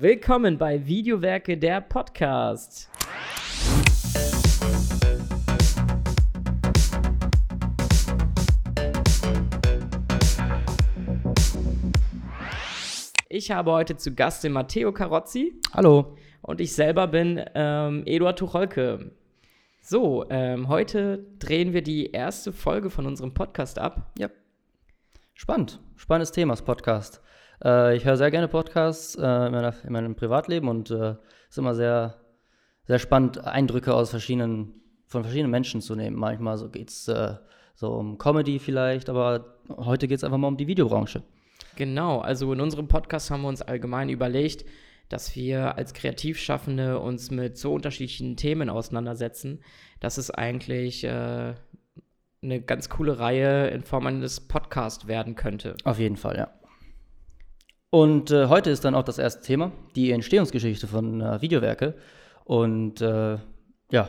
Willkommen bei Videowerke der Podcast. Ich habe heute zu Gast den Matteo Carozzi. Hallo. Und ich selber bin ähm, Eduard Tucholke. So, ähm, heute drehen wir die erste Folge von unserem Podcast ab. Ja. Spannend. Spannendes Thema, das Podcast. Äh, ich höre sehr gerne Podcasts äh, in, meiner, in, meinem Privatleben und es äh, ist immer sehr, sehr spannend, Eindrücke aus verschiedenen, von verschiedenen Menschen zu nehmen. Manchmal so geht es äh, so um Comedy vielleicht, aber heute geht es einfach mal um die Videobranche. Genau, also in unserem Podcast haben wir uns allgemein überlegt, dass wir als Kreativschaffende uns mit so unterschiedlichen Themen auseinandersetzen, dass es eigentlich äh, eine ganz coole Reihe in Form eines Podcasts werden könnte. Auf jeden Fall, ja. Und äh, heute ist dann auch das erste Thema, die Entstehungsgeschichte von äh, Videowerke. Und äh, ja,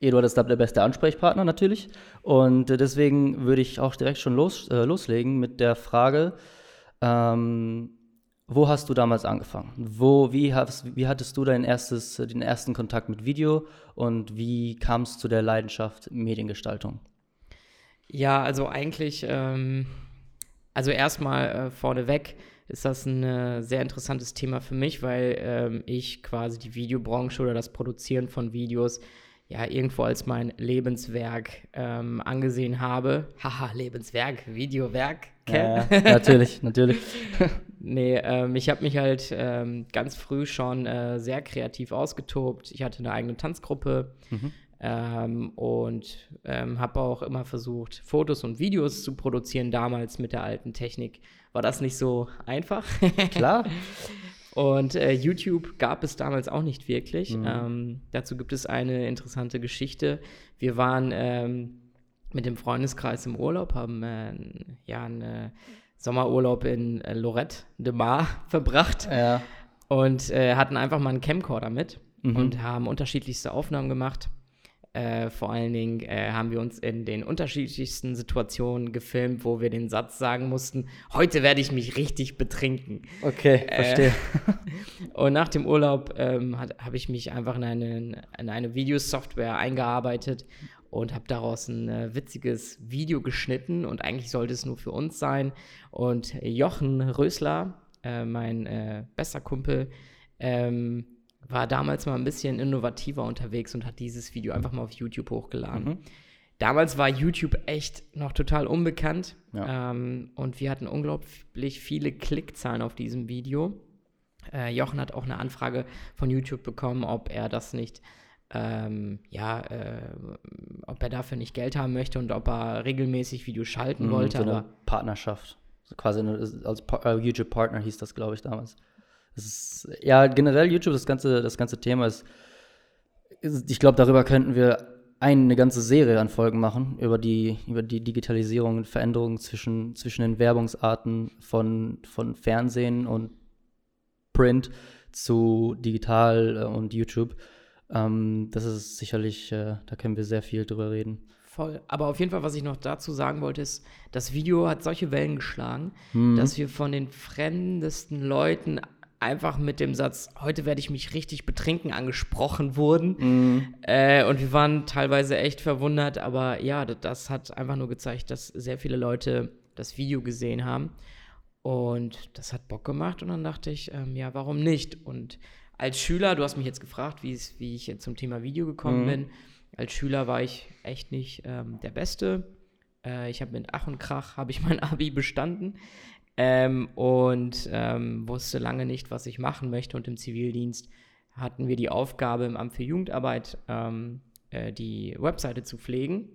Eduard ist da der beste Ansprechpartner natürlich. Und äh, deswegen würde ich auch direkt schon los, äh, loslegen mit der Frage, ähm, wo hast du damals angefangen? Wo, wie, hast, wie hattest du dein erstes, den ersten Kontakt mit Video und wie kam es zu der Leidenschaft Mediengestaltung? Ja, also eigentlich, ähm, also erstmal äh, vorneweg, ist das ein äh, sehr interessantes Thema für mich, weil ähm, ich quasi die Videobranche oder das Produzieren von Videos ja irgendwo als mein Lebenswerk ähm, angesehen habe. Haha, Lebenswerk, Videowerk. Ja, ja, natürlich, natürlich. nee, ähm, ich habe mich halt ähm, ganz früh schon äh, sehr kreativ ausgetobt. Ich hatte eine eigene Tanzgruppe. Mhm. Ähm, und ähm, habe auch immer versucht, Fotos und Videos zu produzieren. Damals mit der alten Technik war das nicht so einfach. Klar. und äh, YouTube gab es damals auch nicht wirklich. Mhm. Ähm, dazu gibt es eine interessante Geschichte. Wir waren ähm, mit dem Freundeskreis im Urlaub, haben äh, ja einen äh, Sommerurlaub in äh, Lorette de Mar verbracht. Ja. Und äh, hatten einfach mal einen Camcorder mit mhm. und haben unterschiedlichste Aufnahmen gemacht äh, vor allen Dingen äh, haben wir uns in den unterschiedlichsten Situationen gefilmt, wo wir den Satz sagen mussten, heute werde ich mich richtig betrinken. Okay, äh, verstehe. und nach dem Urlaub ähm, habe ich mich einfach in eine, in eine Videosoftware eingearbeitet und habe daraus ein äh, witziges Video geschnitten und eigentlich sollte es nur für uns sein. Und Jochen Rösler, äh, mein äh, bester Kumpel, ähm, war damals mal ein bisschen innovativer unterwegs und hat dieses Video einfach mal auf YouTube hochgeladen. Mhm. Damals war YouTube echt noch total unbekannt ja. ähm, und wir hatten unglaublich viele Klickzahlen auf diesem Video. Äh, Jochen hat auch eine Anfrage von YouTube bekommen, ob er das nicht, ähm, ja, äh, ob er dafür nicht Geld haben möchte und ob er regelmäßig Videos schalten mhm, wollte. So eine Partnerschaft. So quasi eine, als uh, YouTube-Partner hieß das, glaube ich, damals. Ist, ja, generell YouTube, das ganze, das ganze Thema ist, ist ich glaube, darüber könnten wir eine ganze Serie an Folgen machen, über die, über die Digitalisierung und Veränderungen zwischen, zwischen den Werbungsarten von, von Fernsehen und Print zu digital äh, und YouTube. Ähm, das ist sicherlich, äh, da können wir sehr viel drüber reden. Voll. Aber auf jeden Fall, was ich noch dazu sagen wollte, ist, das Video hat solche Wellen geschlagen, mhm. dass wir von den fremdesten Leuten einfach mit dem Satz, heute werde ich mich richtig betrinken, angesprochen wurden. Mhm. Äh, und wir waren teilweise echt verwundert, aber ja, das hat einfach nur gezeigt, dass sehr viele Leute das Video gesehen haben. Und das hat Bock gemacht und dann dachte ich, ähm, ja, warum nicht? Und als Schüler, du hast mich jetzt gefragt, wie ich zum Thema Video gekommen mhm. bin. Als Schüler war ich echt nicht ähm, der Beste. Äh, ich habe mit Ach und Krach habe ich mein Abi bestanden. Ähm, und ähm, wusste lange nicht, was ich machen möchte. Und im Zivildienst hatten wir die Aufgabe im Amt für Jugendarbeit, ähm, äh, die Webseite zu pflegen.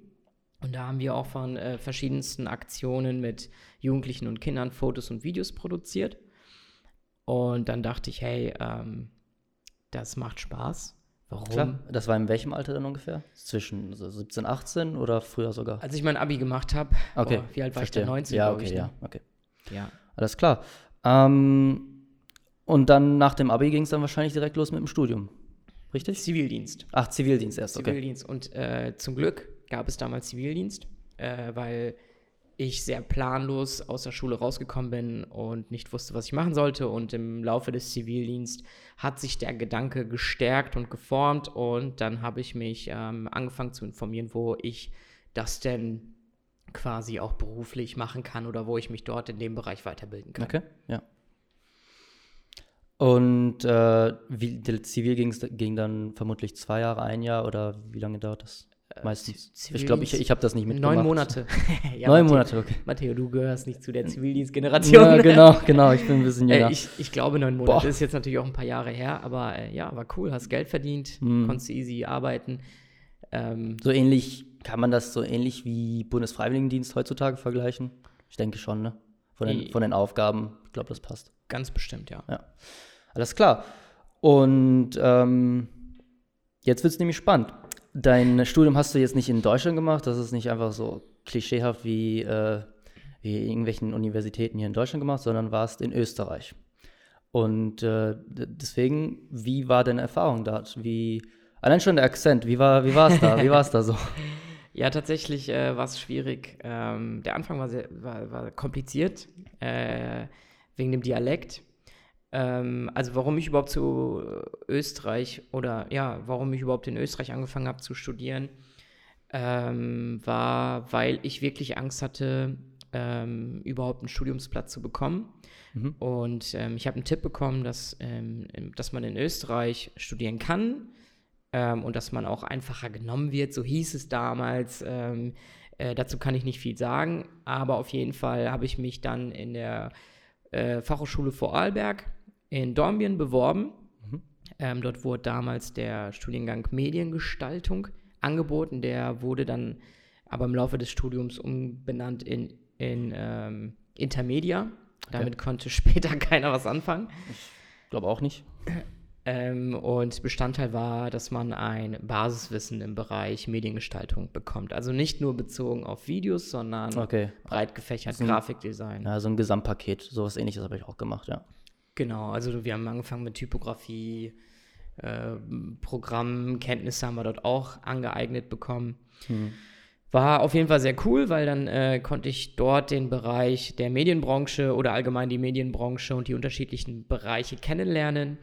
Und da haben wir auch von äh, verschiedensten Aktionen mit Jugendlichen und Kindern Fotos und Videos produziert. Und dann dachte ich, hey, ähm, das macht Spaß. Warum? Klar. Das war in welchem Alter dann ungefähr? Zwischen 17, 18 oder früher sogar? Als ich mein Abi gemacht habe. Okay. Oh, wie alt war Verstehe. ich da? 19, ja, okay, ich. Ne? Ja, okay. Ja. Alles klar. Ähm, und dann nach dem Abi ging es dann wahrscheinlich direkt los mit dem Studium. Richtig? Zivildienst. Ach, Zivildienst erst, okay. Zivildienst. Und äh, zum Glück gab es damals Zivildienst, äh, weil ich sehr planlos aus der Schule rausgekommen bin und nicht wusste, was ich machen sollte. Und im Laufe des Zivildienstes hat sich der Gedanke gestärkt und geformt. Und dann habe ich mich ähm, angefangen zu informieren, wo ich das denn quasi auch beruflich machen kann oder wo ich mich dort in dem Bereich weiterbilden kann. Okay, ja. Und äh, wie, der Zivil ging dann vermutlich zwei Jahre, ein Jahr oder wie lange dauert das? Äh, Meistens. ich glaube, ich, ich habe das nicht mitgemacht. Neun Monate. ja, Neun Matteo, Monate, okay. Matteo, du gehörst nicht zu der Zivildienstgeneration. Ja, genau, genau. Ich bin ein bisschen äh, jünger. Äh, ich, ich, glaube, neun Monate Boah. ist jetzt natürlich auch ein paar Jahre her, aber äh, ja, war cool. Hast Geld verdient, hm. konntest easy arbeiten. Ähm, so ähnlich, kann man das so ähnlich wie Bundesfreiwilligendienst heutzutage vergleichen? Ich denke schon, ne? Von den, von den Aufgaben. Ich glaube, das passt. Ganz bestimmt, ja. Ja. Alles klar. Und ähm, jetzt wird es nämlich spannend. Dein Studium hast du jetzt nicht in Deutschland gemacht, das ist nicht einfach so klischeehaft wie, äh, wie irgendwelchen Universitäten hier in Deutschland gemacht, sondern warst in Österreich. Und äh, deswegen, wie war deine Erfahrung dort? Wie, allein schon der Akzent, wie war wie es da? Wie war es da so? Ja, tatsächlich äh, war es schwierig. Ähm, der Anfang war, sehr, war, war kompliziert äh, wegen dem Dialekt. Ähm, also warum ich überhaupt zu Österreich oder ja, warum ich überhaupt in Österreich angefangen habe zu studieren, ähm, war, weil ich wirklich Angst hatte, ähm, überhaupt einen Studiumsplatz zu bekommen. Mhm. Und ähm, ich habe einen Tipp bekommen, dass, ähm, dass man in Österreich studieren kann ähm, und dass man auch einfacher genommen wird. So hieß es damals. Äh, dazu kann ich nicht viel sagen, aber auf jeden Fall habe ich mich dann in der äh, Fachhochschule Vorarlberg in Dornbirn beworben. Mhm. Ähm, dort wurde damals der Studiengang Mediengestaltung angeboten. Der wurde dann aber im Laufe des Studiums umbenannt in, in ähm, Intermedia. Damit okay. konnte später keiner was anfangen. Ich glaube auch nicht. Ähm, und Bestandteil war, dass man ein Basiswissen im Bereich Mediengestaltung bekommt. Also nicht nur bezogen auf Videos, sondern okay. breit gefächert Grafikdesign. Ja, so ein Gesamtpaket. So was ähnliches habe ich auch gemacht, ja. Genau, also wir haben angefangen mit Typografie, äh, Programmkenntnisse haben wir dort auch angeeignet bekommen. Hm. War auf jeden Fall sehr cool, weil dann äh, konnte ich dort den Bereich der Medienbranche oder allgemein die Medienbranche und die unterschiedlichen Bereiche kennenlernen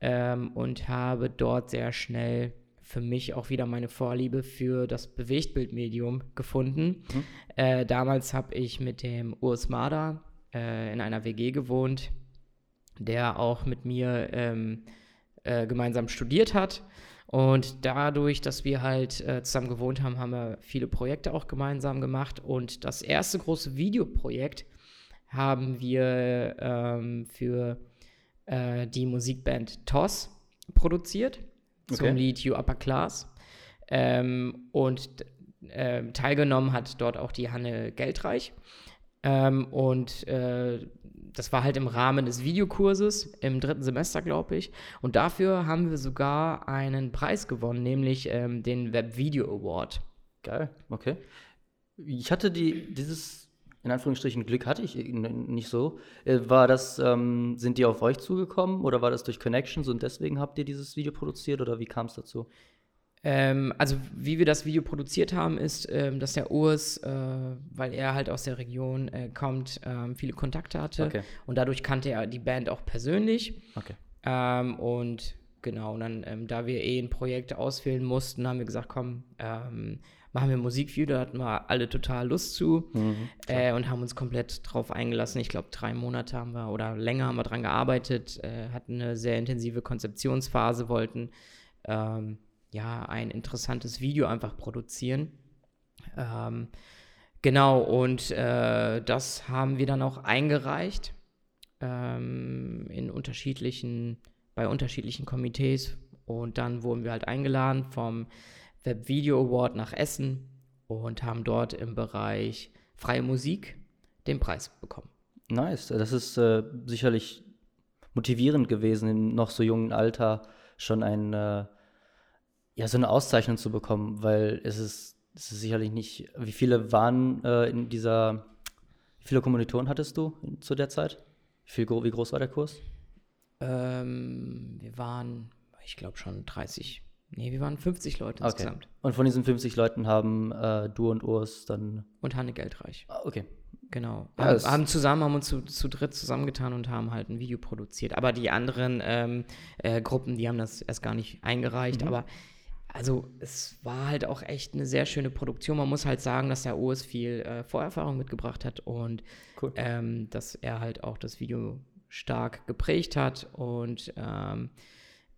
ähm, und habe dort sehr schnell für mich auch wieder meine Vorliebe für das Bewegtbildmedium gefunden. Mhm. Äh, damals habe ich mit dem Urs Mader äh, in einer WG gewohnt, der auch mit mir ähm, äh, gemeinsam studiert hat. Und dadurch, dass wir halt äh, zusammen gewohnt haben, haben wir viele Projekte auch gemeinsam gemacht. Und das erste große Videoprojekt haben wir ähm, für äh, die Musikband TOS produziert okay. zum Lied You Upper Class. Ähm, und äh, teilgenommen hat dort auch die Hanne Geldreich. Ähm, und äh, das war halt im Rahmen des Videokurses im dritten Semester, glaube ich. Und dafür haben wir sogar einen Preis gewonnen, nämlich ähm, den Web Video Award. Geil, okay. Ich hatte die, dieses, in Anführungsstrichen, Glück hatte ich nicht so. Äh, war das, ähm, sind die auf euch zugekommen oder war das durch Connections und deswegen habt ihr dieses Video produziert oder wie kam es dazu? Ähm, also wie wir das Video produziert haben, ist, ähm, dass der Urs, äh, weil er halt aus der Region äh, kommt, ähm, viele Kontakte hatte okay. und dadurch kannte er die Band auch persönlich. Okay. Ähm, und genau, und dann, ähm, da wir eh ein Projekt auswählen mussten, haben wir gesagt, komm, ähm, machen wir Musikvideo, da hatten wir alle total Lust zu mhm, äh, und haben uns komplett drauf eingelassen. Ich glaube, drei Monate haben wir oder länger haben wir dran gearbeitet, äh, hatten eine sehr intensive Konzeptionsphase, wollten ähm, ja, ein interessantes Video einfach produzieren. Ähm, genau, und äh, das haben wir dann auch eingereicht ähm, in unterschiedlichen, bei unterschiedlichen Komitees. Und dann wurden wir halt eingeladen vom Web Video Award nach Essen und haben dort im Bereich freie Musik den Preis bekommen. Nice, das ist äh, sicherlich motivierend gewesen, im noch so jungen Alter schon ein äh, ja, so eine Auszeichnung zu bekommen, weil es ist, es ist sicherlich nicht, wie viele waren äh, in dieser, wie viele Kommilitonen hattest du in, zu der Zeit? Wie, viel, wie groß war der Kurs? Ähm, wir waren, ich glaube schon 30, nee, wir waren 50 Leute okay. insgesamt. Und von diesen 50 Leuten haben äh, du und Urs dann. Und Hanne Geldreich. Ah, okay, Genau. Ja, haben, haben zusammen, haben uns zu, zu dritt zusammengetan und haben halt ein Video produziert. Aber die anderen ähm, äh, Gruppen, die haben das erst gar nicht eingereicht. Mhm. Aber also es war halt auch echt eine sehr schöne Produktion. Man muss halt sagen, dass der OS viel äh, Vorerfahrung mitgebracht hat und Cool. ähm, dass er halt auch das Video stark geprägt hat und ähm,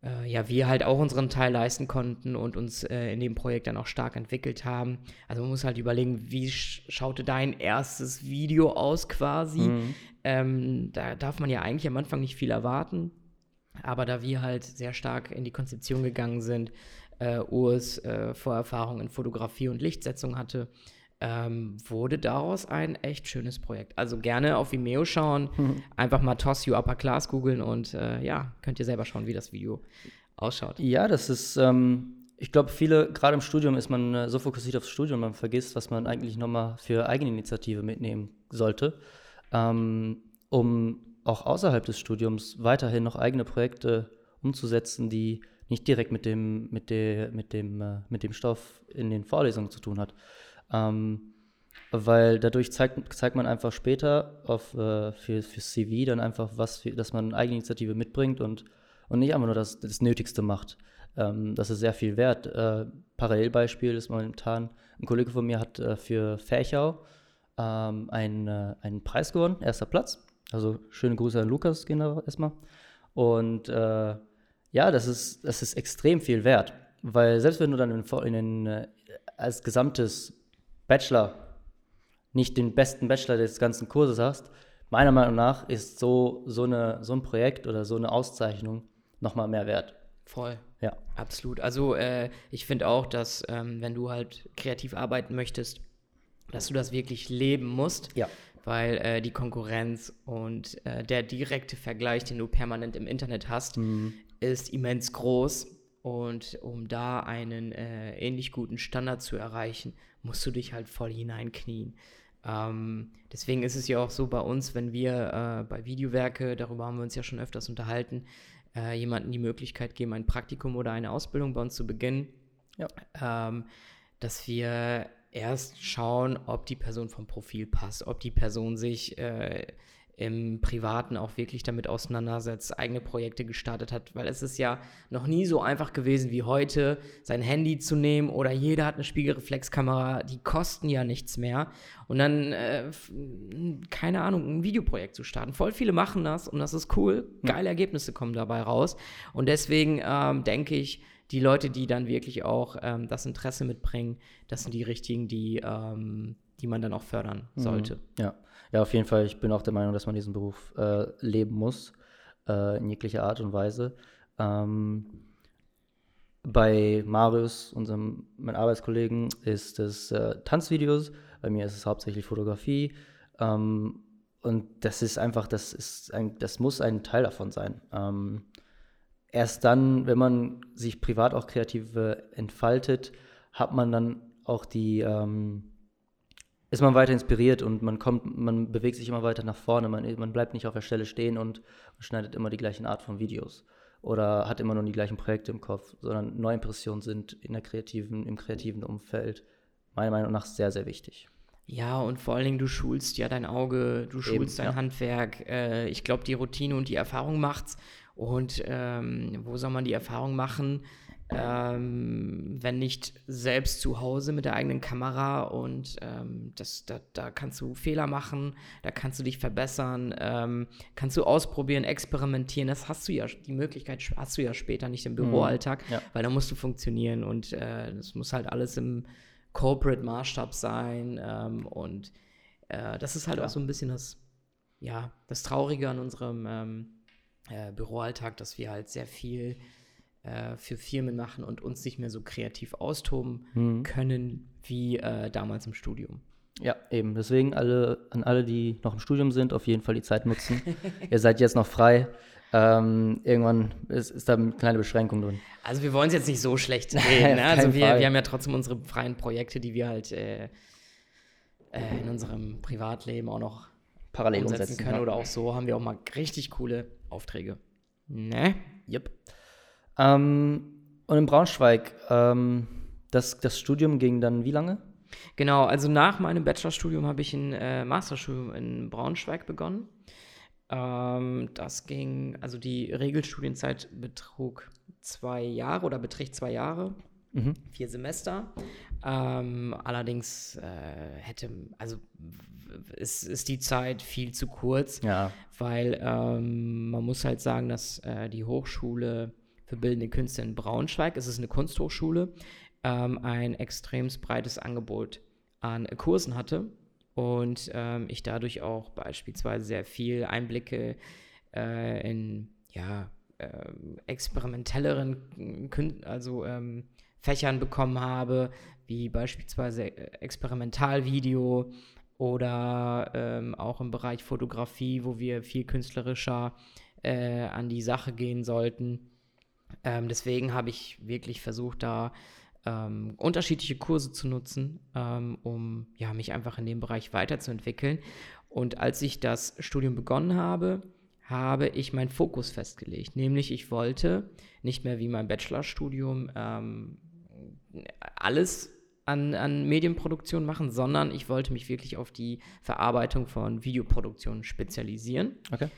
äh, ja, wir halt auch unseren Teil leisten konnten und uns äh, in dem Projekt dann auch stark entwickelt haben. Also man muss halt überlegen, wie sch schaute dein erstes Video aus quasi. Mhm. Ähm, da darf man ja eigentlich am Anfang nicht viel erwarten. Aber da wir halt sehr stark in die Konzeption gegangen sind, äh, Urs äh, Vorerfahrung in Fotografie und Lichtsetzung hatte, ähm, wurde daraus ein echt schönes Projekt. Also gerne auf Vimeo schauen, einfach mal Toss You Upper Class googeln und äh, ja, könnt ihr selber schauen, wie das Video ausschaut. Ja, das ist, ähm, ich glaube, viele, gerade im Studium ist man äh, so fokussiert aufs Studium, man vergisst, was man eigentlich nochmal für Eigeninitiative mitnehmen sollte, ähm, um auch außerhalb des Studiums weiterhin noch eigene Projekte umzusetzen, die nicht direkt mit dem, mit der, mit dem, äh, mit dem Stoff in den Vorlesungen zu tun hat. Ähm, weil dadurch zeigt, zeigt man einfach später auf, äh, für, für CV dann einfach, was für, dass man Eigeninitiative mitbringt und, und nicht einfach nur das, das Nötigste macht. Ähm, das ist sehr viel wert. Äh, Parallelbeispiel ist momentan, ein Kollege von mir hat äh, für Ferchau ähm, einen, äh, einen Preis gewonnen, erster Platz. Also schöne Grüße an Lukas gehen da erstmal. Und äh, ja, das ist, das ist extrem viel wert. Weil selbst wenn du dann in, in den, äh, als gesamtes Bachelor nicht den besten Bachelor des ganzen Kurses hast, meiner Meinung nach ist so, so, eine, so ein Projekt oder so eine Auszeichnung nochmal mehr wert. Voll. Ja. Absolut. Also äh, ich finde auch, dass ähm, wenn du halt kreativ arbeiten möchtest, dass du das wirklich leben musst. Ja. Weil äh, die Konkurrenz und äh, der direkte Vergleich, den du permanent im Internet hast, ist immens groß. Und um da einen äh, ähnlich guten Standard zu erreichen, musst du dich halt voll hineinknien. Ähm, deswegen ist es ja auch so bei uns, wenn wir äh, bei Videowerke, darüber haben wir uns ja schon öfters unterhalten, äh, jemandem die Möglichkeit geben, ein Praktikum oder eine Ausbildung bei uns zu beginnen, Ja. ähm, dass wir erst schauen, ob die Person vom Profil passt, ob die Person sich äh, im Privaten auch wirklich damit auseinandersetzt, eigene Projekte gestartet hat, weil es ist ja noch nie so einfach gewesen wie heute, sein Handy zu nehmen oder jeder hat eine Spiegelreflexkamera, die kosten ja nichts mehr und dann, äh, keine Ahnung, ein Videoprojekt zu starten. Voll viele machen das und das ist cool, geile Ergebnisse kommen dabei raus und deswegen ähm, denke ich, die Leute, die dann wirklich auch ähm, das Interesse mitbringen, das sind die richtigen, die, ähm, die man dann auch fördern sollte. Ja. Ja, auf jeden Fall. Ich bin auch der Meinung, dass man diesen Beruf äh, leben muss, äh, in jeglicher Art und Weise. Ähm, bei Marius, unserem mein Arbeitskollegen, ist es äh, Tanzvideos. Bei mir ist es hauptsächlich Fotografie. Ähm, und das ist einfach, das ist ein, das muss ein Teil davon sein. Ähm, erst dann, wenn man sich privat auch kreativ entfaltet, hat man dann auch die, ähm, ist man weiter inspiriert und man kommt, man bewegt sich immer weiter nach vorne. Man, man bleibt nicht auf der Stelle stehen und, und schneidet immer die gleichen Art von Videos oder hat immer nur die gleichen Projekte im Kopf, sondern Neuimpressionen sind in der kreativen, im kreativen Umfeld meiner Meinung nach sehr, sehr wichtig. Ja, und vor allen Dingen, du schulst ja dein Auge, du schulst dein ja. Handwerk. Äh, ich glaube, die Routine und die Erfahrung macht's. Und ähm, wo soll man die Erfahrung machen, ähm, wenn nicht selbst zu Hause mit der eigenen Kamera? Und ähm, das, da, da kannst du Fehler machen, da kannst du dich verbessern, ähm, kannst du ausprobieren, experimentieren. Das hast du ja, die Möglichkeit hast du ja später nicht im Büroalltag, Ja. weil da musst du funktionieren und äh, das muss halt alles im Corporate-Maßstab sein. Ähm, und äh, das ist halt Klar. auch so ein bisschen das, ja, das Traurige an unserem ähm, äh, Büroalltag, dass wir halt sehr viel äh, für Firmen machen und uns nicht mehr so kreativ austoben Mhm. können wie äh, damals im Studium. Ja, eben. Deswegen alle, an alle, die noch im Studium sind, auf jeden Fall die Zeit nutzen. Ihr seid jetzt noch frei. Ähm, irgendwann ist, ist da eine kleine Beschränkung drin. Also wir wollen es jetzt nicht so schlecht reden. auf Ne? Also wir, wir haben ja trotzdem unsere freien Projekte, die wir halt äh, äh, in unserem Privatleben auch noch Parallel umsetzen umsetzen. können. ja. Oder auch so haben wir auch mal richtig coole Aufträge. Ne? Yep. Ähm, und in Braunschweig, ähm, das, das Studium ging dann wie lange? Genau, also nach meinem Bachelorstudium habe ich ein äh, Masterstudium in Braunschweig begonnen. Ähm, das ging, also die Regelstudienzeit betrug zwei Jahre oder beträgt zwei Jahre, mhm. vier Semester. Ähm, allerdings äh, hätte, also ist, ist die Zeit viel zu kurz, ja. weil ähm, man muss halt sagen, dass äh, die Hochschule für Bildende Künste in Braunschweig, es ist eine Kunsthochschule, ähm, ein extrem breites Angebot an Kursen hatte und ähm, ich dadurch auch beispielsweise sehr viel Einblicke äh, in ja, äh, experimentelleren Kün also ähm, Fächern bekommen habe, wie beispielsweise äh, Experimentalvideo oder ähm, auch im Bereich Fotografie, wo wir viel künstlerischer äh, an die Sache gehen sollten. Ähm, deswegen habe ich wirklich versucht, da ähm, unterschiedliche Kurse zu nutzen, ähm, um ja, mich einfach in dem Bereich weiterzuentwickeln. Und als ich das Studium begonnen habe, habe ich meinen Fokus festgelegt. Nämlich, ich wollte nicht mehr wie mein Bachelorstudium ähm, alles an, an Medienproduktion machen, sondern ich wollte mich wirklich auf die Verarbeitung von Videoproduktionen spezialisieren. Okay.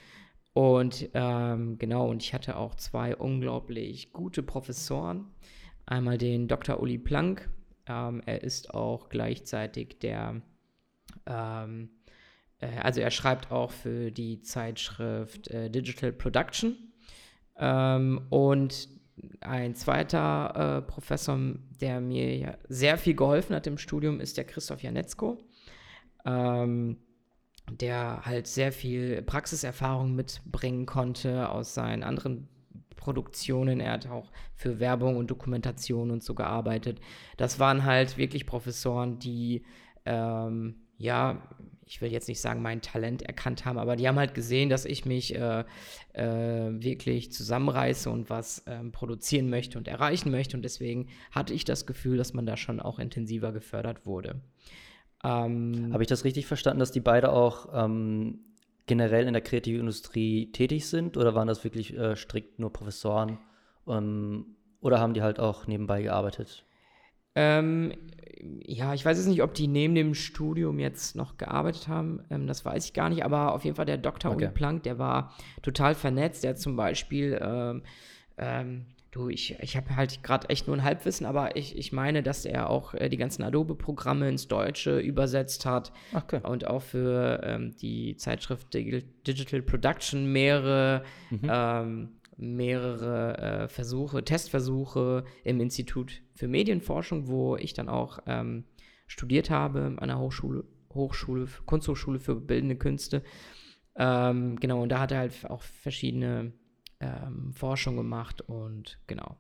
Und ähm, genau, und ich hatte auch zwei unglaublich gute Professoren, Einmal den Dr. Uli Planck. Ähm, er ist auch gleichzeitig der, ähm, äh, also er schreibt auch für die Zeitschrift äh, Digital Production. Ähm, und ein zweiter äh, Professor, der mir ja sehr viel geholfen hat im Studium, ist der Christoph Janetzko, ähm, der halt sehr viel Praxiserfahrung mitbringen konnte aus seinen anderen Produktionen. Er hat auch für Werbung und Dokumentation und so gearbeitet. Das waren halt wirklich Professoren, die, ähm, ja, ich will jetzt nicht sagen, mein Talent erkannt haben, aber die haben halt gesehen, dass ich mich äh, äh, wirklich zusammenreiße und was ähm, produzieren möchte und erreichen möchte. Und deswegen hatte ich das Gefühl, dass man da schon auch intensiver gefördert wurde. Ähm, Habe ich das richtig verstanden, dass die beide auch ähm, generell in der kreativen Industrie tätig sind oder waren das wirklich äh, strikt nur Professoren ähm, oder haben die halt auch nebenbei gearbeitet? Ähm, ja, ich weiß jetzt nicht, ob die neben dem Studium jetzt noch gearbeitet haben. Ähm, das weiß ich gar nicht, aber auf jeden Fall der Dr. Okay. Uli Planck, der war total vernetzt. Der hat zum Beispiel ähm, ähm, Du, ich, ich habe halt gerade echt nur ein Halbwissen, aber ich, ich meine, dass er auch äh, die ganzen Adobe-Programme ins Deutsche übersetzt hat okay. und auch für ähm, die Zeitschrift Digital Production mehrere, mhm. ähm, mehrere äh, Versuche, Testversuche im Institut für Medienforschung, wo ich dann auch ähm, studiert habe an der Hochschule, Hochschule, Kunsthochschule für bildende Künste. Ähm, genau, und da hat er halt auch verschiedene ähm, Forschung gemacht und genau.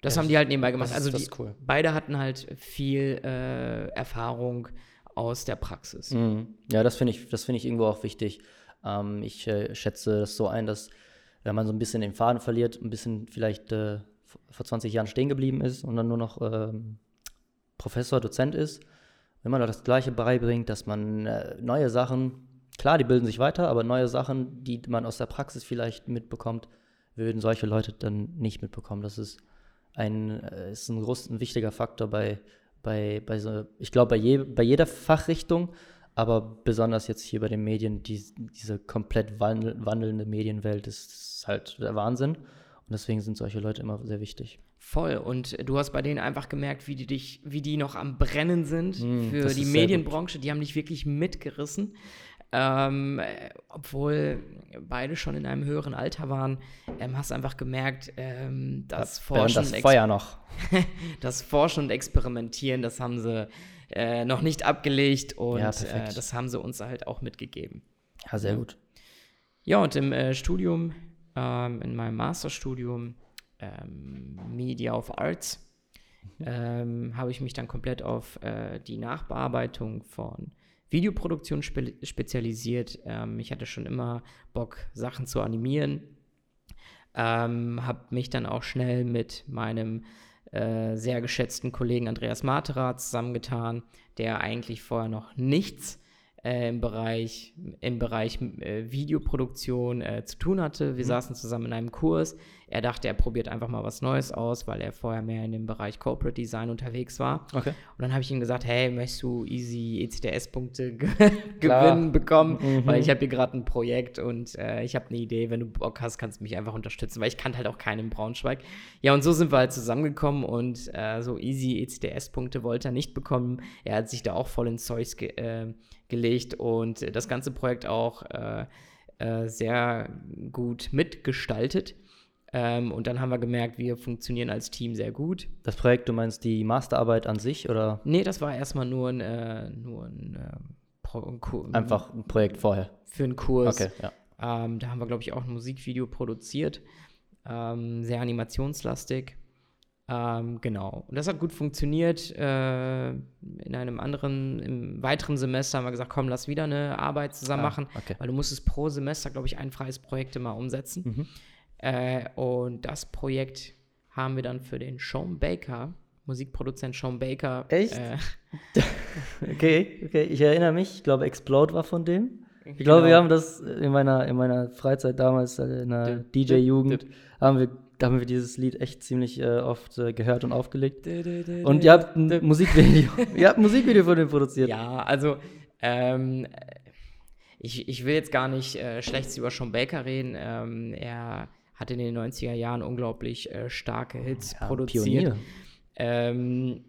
Das ja, haben die halt nebenbei gemacht. also die, cool. beide hatten halt viel äh, Erfahrung aus der Praxis. Mhm. Ja, das finde ich, das ich irgendwo auch wichtig. Ähm, ich äh, schätze das so ein, dass wenn man so ein bisschen den Faden verliert, ein bisschen vielleicht äh, vor 20 Jahren stehen geblieben ist und dann nur noch ähm, Professor, Dozent ist, wenn man das Gleiche beibringt, dass man äh, neue Sachen Klar, die bilden sich weiter, aber neue Sachen, die man aus der Praxis vielleicht mitbekommt, würden solche Leute dann nicht mitbekommen. Das ist ein, äh, ist ein, groß, ein wichtiger Faktor bei, bei, bei so, ich glaube, bei, je, bei jeder Fachrichtung, aber besonders jetzt hier bei den Medien, die, diese komplett wandel, wandelnde Medienwelt ist, ist halt der Wahnsinn. Und deswegen sind solche Leute immer sehr wichtig. Voll. Und du hast bei denen einfach gemerkt, wie die dich, wie die noch am Brennen sind mm, für die Medienbranche. Die haben dich wirklich mitgerissen. Ähm, obwohl beide schon in einem höheren Alter waren, ähm, hast du einfach gemerkt, ähm, das, Forschen das Feuer noch. das Forschen und Experimentieren, das haben sie äh, noch nicht abgelegt und ja, äh, das haben sie uns halt auch mitgegeben. Ja, sehr gut. Ja, und im äh, Studium, ähm, in meinem Masterstudium ähm, Media of Arts, mhm. ähm, habe ich mich dann komplett auf äh, die Nachbearbeitung von Videoproduktion spe spezialisiert. Ähm, ich hatte schon immer Bock, Sachen zu animieren. Ähm, habe mich dann auch schnell mit meinem äh, sehr geschätzten Kollegen Andreas Matera zusammengetan, der eigentlich vorher noch nichts äh, im Bereich, im Bereich äh, Videoproduktion äh, zu tun hatte. Wir mhm. saßen zusammen in einem Kurs. Er dachte, er probiert einfach mal was Neues aus, weil er vorher mehr in dem Bereich Corporate Design unterwegs war. Okay. Und dann habe ich ihm gesagt, hey, möchtest du easy ECTS-Punkte gewinnen bekommen? Mhm. Weil ich habe hier gerade ein Projekt und äh, ich habe eine Idee, wenn du Bock hast, kannst du mich einfach unterstützen, weil ich kannte halt auch keinen in Braunschweig. Ja, und so sind wir halt zusammengekommen und äh, so easy ECTS-Punkte wollte er nicht bekommen. Er hat sich da auch voll ins Zeug ge äh, gelegt und das ganze Projekt auch äh, äh, sehr gut mitgestaltet. Ähm, und dann haben wir gemerkt, wir funktionieren als Team sehr gut. Das Projekt, du meinst die Masterarbeit an sich oder? Nee, das war erstmal nur ein, äh, nur ein, äh, ein Einfach ein Projekt vorher. Für einen Kurs. Okay, ja. Ähm, da haben wir, glaube ich, auch ein Musikvideo produziert. Ähm, sehr animationslastig. Ähm, genau. Und das hat gut funktioniert. Äh, in einem anderen, im weiteren Semester haben wir gesagt, komm, lass wieder eine Arbeit zusammen ah, machen, okay. weil du musstest pro Semester, glaube ich, ein freies Projekt immer umsetzen. Mhm. Äh, und das Projekt haben wir dann für den Sean Baker, Musikproduzent Sean Baker. Echt? Äh, okay, okay. Ich erinnere mich, ich glaube, Explode war von dem. Ich genau. glaube, wir haben das in meiner, in meiner Freizeit damals, äh, in der DJ-Jugend, haben wir da haben wir dieses Lied echt ziemlich äh, oft äh, gehört und aufgelegt. Und ihr habt ein Musikvideo, ihr habt ein Musikvideo von dem produziert. Ja, also ähm, ich, ich will jetzt gar nicht äh, schlecht über Sean Baker reden. Ähm, er hat in den 90er Jahren unglaublich äh, starke Hits ja, produziert. Ähm,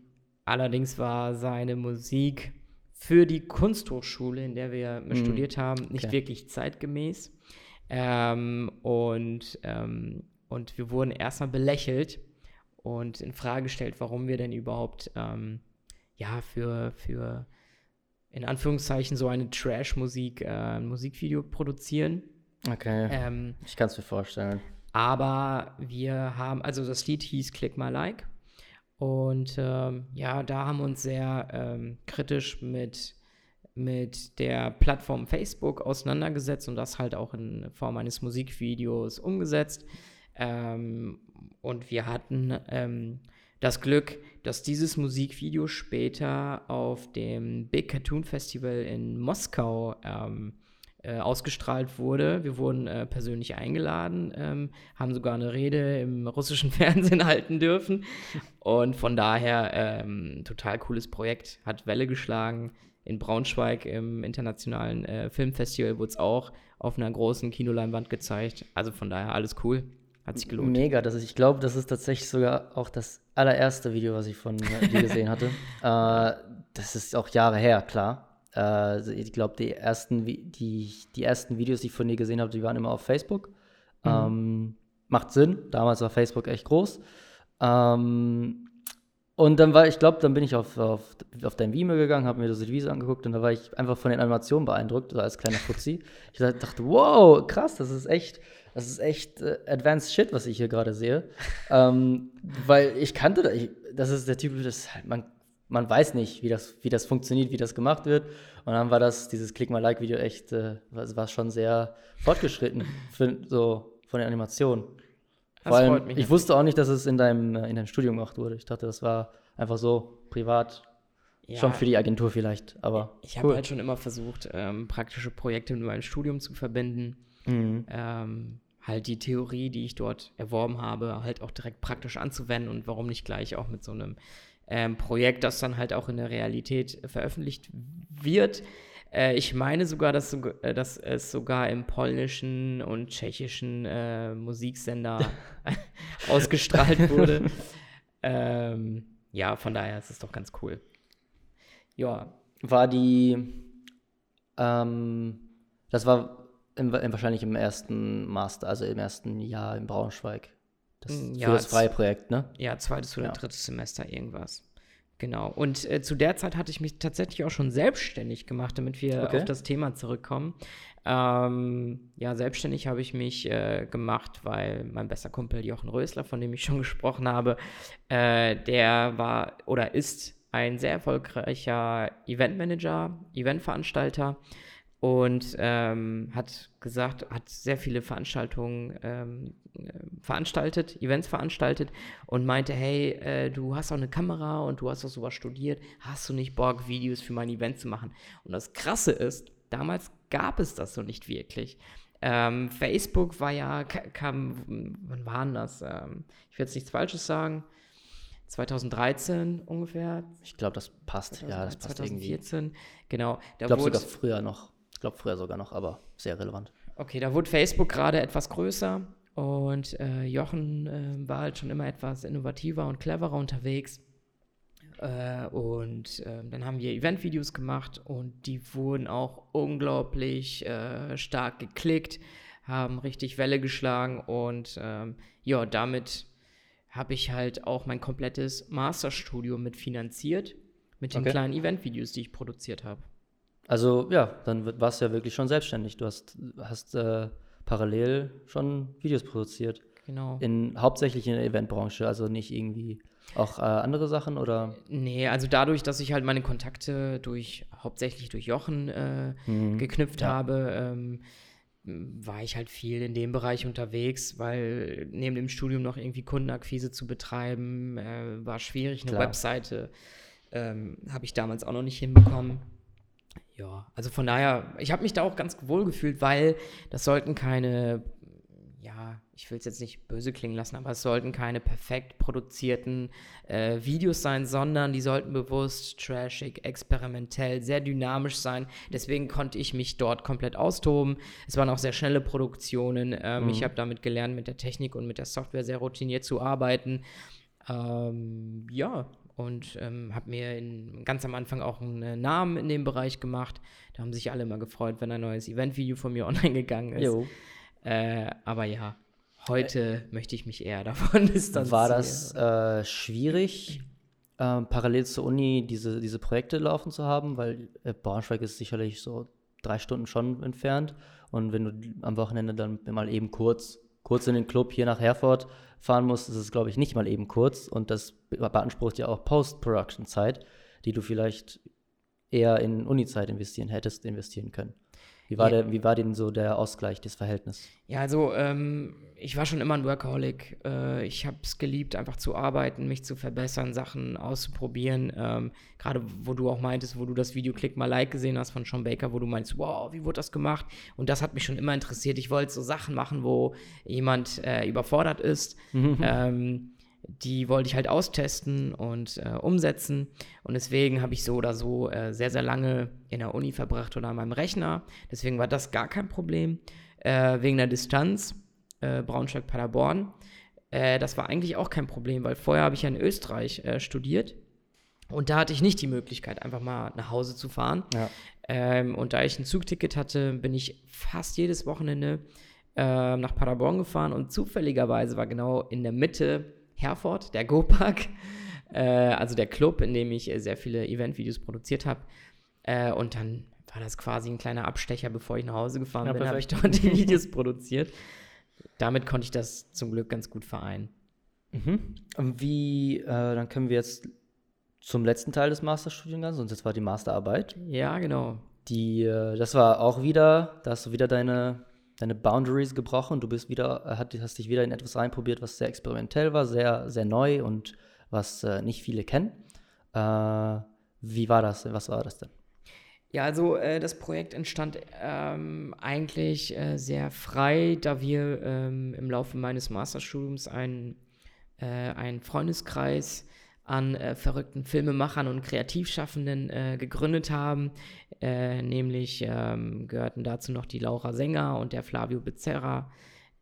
allerdings war seine Musik für die Kunsthochschule, in der wir mm. studiert haben, nicht okay. wirklich zeitgemäß. Ähm, und ähm, und wir wurden erstmal belächelt und in Frage gestellt, warum wir denn überhaupt ähm, ja für, für in Anführungszeichen so eine Trash-Musik, äh, ein Musikvideo produzieren. Okay. Ähm, ich kann es mir vorstellen. Aber wir haben, also das Lied hieß Click My Like. Und ähm, ja, da haben wir uns sehr ähm, kritisch mit, mit der Plattform Facebook auseinandergesetzt und das halt auch in Form eines Musikvideos umgesetzt. Ähm, und wir hatten ähm, das Glück, dass dieses Musikvideo später auf dem Big Cartoon Festival in Moskau ähm, äh, ausgestrahlt wurde. Wir wurden äh, persönlich eingeladen, ähm, haben sogar eine Rede im russischen Fernsehen halten dürfen. Und von daher ähm, total cooles Projekt, hat Welle geschlagen. In Braunschweig im internationalen äh, Filmfestival wurde es auch auf einer großen Kinoleinwand gezeigt. Also von daher alles cool. Hat sich gelohnt. Mega. Das ist, ich glaube, das ist tatsächlich sogar auch das allererste Video, was ich von dir gesehen hatte. äh, das ist auch Jahre her, klar. Äh, ich glaube, die ersten, die, die ersten Videos, die ich von dir gesehen habe, die waren immer auf Facebook. Mhm. Ähm, macht Sinn. Damals war Facebook echt groß. Ähm, und dann war, ich glaube, dann bin ich auf, auf, auf dein Vimeo gegangen, habe mir das Video angeguckt und da war ich einfach von den Animationen beeindruckt, so als kleiner Fuzzi. Ich dachte, wow, krass, das ist echt, das ist echt äh, advanced shit, was ich hier gerade sehe. ähm, weil ich kannte das, ich, das ist der Typ, das halt, man, man weiß nicht, wie das, wie das funktioniert, wie das gemacht wird. Und dann war das, dieses Click My Like Video echt, äh, war, war schon sehr fortgeschritten, für, so von der Animation. Vor allem, ich wusste auch nicht, dass es in deinem, äh, in deinem Studium gemacht wurde. Ich dachte, das war einfach so privat. Ja, schon für die Agentur vielleicht, aber. Ich habe cool. halt schon immer versucht, ähm, praktische Projekte mit meinem Studium zu verbinden. Mhm. Ähm, halt die Theorie, die ich dort erworben habe, halt auch direkt praktisch anzuwenden und warum nicht gleich auch mit so einem ähm, Projekt, das dann halt auch in der Realität veröffentlicht wird. Äh, ich meine sogar, dass, äh, dass, es sogar im polnischen und tschechischen äh, Musiksender ausgestrahlt wurde. ähm, ja, von daher ist es doch ganz cool. Ja. War die, ähm, das war im, wahrscheinlich im ersten Master, also im ersten Jahr in Braunschweig. Das, mm, ja, für das freie Projekt, ne? Ja, zweites oder ja. drittes Semester irgendwas. Genau. Und äh, zu der Zeit hatte ich mich tatsächlich auch schon selbstständig gemacht, damit wir okay. auf das Thema zurückkommen. Ähm, ja, selbstständig habe ich mich äh, gemacht, weil mein bester Kumpel Jochen Rösler, von dem ich schon gesprochen habe, äh, der war oder ist ein sehr erfolgreicher Eventmanager, Eventveranstalter und ähm, hat gesagt, hat sehr viele Veranstaltungen ähm, äh, veranstaltet, Events veranstaltet und meinte, hey, äh, du hast auch eine Kamera und du hast auch sowas studiert, hast du nicht Bock, Videos für mein Event zu machen? Und das Krasse ist, damals gab es das so nicht wirklich. Ähm, Facebook war ja, kam, wann war denn das? Ähm, ich will jetzt nichts Falsches sagen. 2013 ungefähr. Ich glaube, das passt. 2000, ja, das passt 2014. Irgendwie. Genau. ich glaube sogar früher noch. Ich glaube früher sogar noch, aber sehr relevant. Okay, da wurde Facebook gerade etwas größer und äh, Jochen äh, war halt schon immer etwas innovativer und cleverer unterwegs. Äh, und ähm, dann haben wir Eventvideos gemacht und die wurden auch unglaublich äh, stark geklickt, haben richtig Welle geschlagen und ähm, ja, damit habe ich halt auch mein komplettes Masterstudio mitfinanziert mit den okay. kleinen Eventvideos, die ich produziert habe. Also ja, dann warst du ja wirklich schon selbstständig. Du hast, hast äh, parallel schon Videos produziert. Genau. In, hauptsächlich in der Eventbranche, also nicht irgendwie auch äh, andere Sachen oder? Nee, also dadurch, dass ich halt meine Kontakte durch, hauptsächlich durch Jochen äh, mhm. geknüpft ja. habe, ähm, war ich halt viel in dem Bereich unterwegs, weil neben dem Studium noch irgendwie Kundenakquise zu betreiben, äh, war schwierig. Eine Klar. Webseite ähm, habe ich damals auch noch nicht hinbekommen. Ja, also von daher, ich habe mich da auch ganz wohl gefühlt, weil das sollten keine, ja, ich will es jetzt nicht böse klingen lassen, aber es sollten keine perfekt produzierten äh, Videos sein, sondern die sollten bewusst, trashig, experimentell, sehr dynamisch sein. Deswegen konnte ich mich dort komplett austoben. Es waren auch sehr schnelle Produktionen. Ähm, mhm. Ich habe damit gelernt, mit der Technik und mit der Software sehr routiniert zu arbeiten. Ähm, ja, und ähm, habe mir in, ganz am Anfang auch einen Namen in dem Bereich gemacht. Da haben sich alle immer gefreut, wenn ein neues Eventvideo von mir online gegangen ist. Äh, aber ja, heute äh, möchte ich mich eher davon distanzieren. War das äh, schwierig, äh, parallel zur Uni diese, diese Projekte laufen zu haben? Weil äh, Braunschweig ist sicherlich so drei Stunden schon entfernt. Und wenn du am Wochenende dann mal eben kurz kurz in den Club hier nach Herford fahren musst, ist es, glaube ich, nicht mal eben kurz. Und das beansprucht ja auch Post-Production-Zeit, die du vielleicht eher in Uni-Zeit investieren hättest, investieren können. Wie war, ja. der, wie war denn so der Ausgleich, das Verhältnis? Ja, also ähm, ich war schon immer ein Workaholic. Äh, ich habe es geliebt, einfach zu arbeiten, mich zu verbessern, Sachen auszuprobieren. Ähm, Gerade wo du auch meintest, wo du das Video Click mal Like gesehen hast von Sean Baker, wo du meinst, wow, wie wurde das gemacht? Und das hat mich schon immer interessiert. Ich wollte so Sachen machen, wo jemand äh, überfordert ist. Mhm. Ähm, die wollte ich halt austesten und äh, umsetzen. Und deswegen habe ich so oder so äh, sehr, sehr lange in der Uni verbracht oder an meinem Rechner. Deswegen war das gar kein Problem. Äh, wegen der Distanz, äh, Braunschweig-Paderborn. Äh, das war eigentlich auch kein Problem, weil vorher habe ich ja in Österreich äh, studiert. Und da hatte ich nicht die Möglichkeit, einfach mal nach Hause zu fahren. Ja. Ähm, und da ich ein Zugticket hatte, bin ich fast jedes Wochenende nach Paderborn gefahren. Und zufälligerweise war genau in der Mitte Herford, der Go-Park, äh, also der Club, in dem ich äh, sehr viele Event-Videos produziert habe. Äh, und dann war das quasi ein kleiner Abstecher, bevor ich nach Hause gefahren ja, bin, habe ich dort die Videos produziert. Damit konnte ich das zum Glück ganz gut vereinen. Mhm. Und wie, äh, dann können wir jetzt zum letzten Teil des Masterstudiengangs, und das war die Masterarbeit. Ja, genau. Die, äh, das war auch wieder, da hast du wieder deine deine Boundaries gebrochen. Du bist wieder, äh, hast dich wieder in etwas reinprobiert, was sehr experimentell war, sehr, sehr neu und was äh, nicht viele kennen. Äh, wie war das? Was war das denn? Ja, also äh, das Projekt entstand ähm, eigentlich äh, sehr frei, da wir ähm, im Laufe meines Masterstudiums einen, äh, einen Freundeskreis an verrückten Filmemachern und Kreativschaffenden gegründet haben. Äh, nämlich ähm, gehörten dazu noch die Laura Sänger und der Flavio Becerra.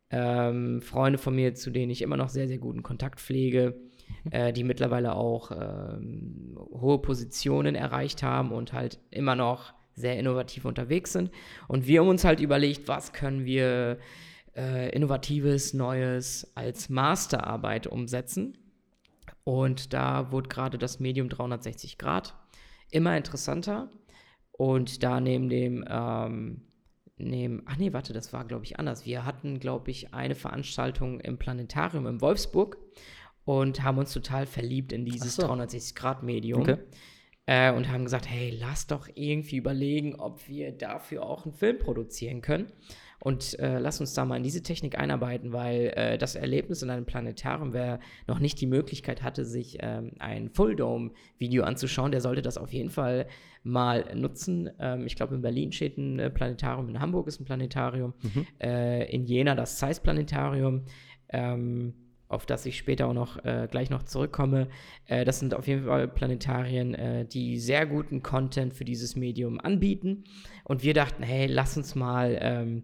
Ähm, Freunde von mir, zu denen ich immer noch sehr, sehr guten Kontakt pflege, mhm. äh, die mittlerweile auch ähm, hohe Positionen erreicht haben und halt immer noch sehr innovativ unterwegs sind. Und wir haben uns halt überlegt, was können wir äh, Innovatives, Neues als Masterarbeit umsetzen und da wurde gerade das Medium 360 Grad immer interessanter. Und da neben dem, ähm, neben, ach nee, warte, das war, glaube ich, anders. Wir hatten, glaube ich, eine Veranstaltung im Planetarium in Wolfsburg und haben uns total verliebt in dieses so. 360-Grad-Medium. Okay. äh, und haben gesagt, hey, lass doch irgendwie überlegen, ob wir dafür auch einen Film produzieren können. Und äh, lass uns da mal in diese Technik einarbeiten, weil äh, das Erlebnis in einem Planetarium, wer noch nicht die Möglichkeit hatte, sich ähm, ein Full Dome-Video anzuschauen, der sollte das auf jeden Fall mal nutzen. Ähm, ich glaube, in Berlin steht ein äh, Planetarium, in Hamburg ist ein Planetarium, mhm. Äh, in Jena das Zeiss Planetarium. Ähm, auf das ich später auch noch äh, gleich noch zurückkomme. Äh, das sind auf jeden Fall Planetarien, äh, die sehr guten Content für dieses Medium anbieten. Und wir dachten, hey, lass uns mal ähm,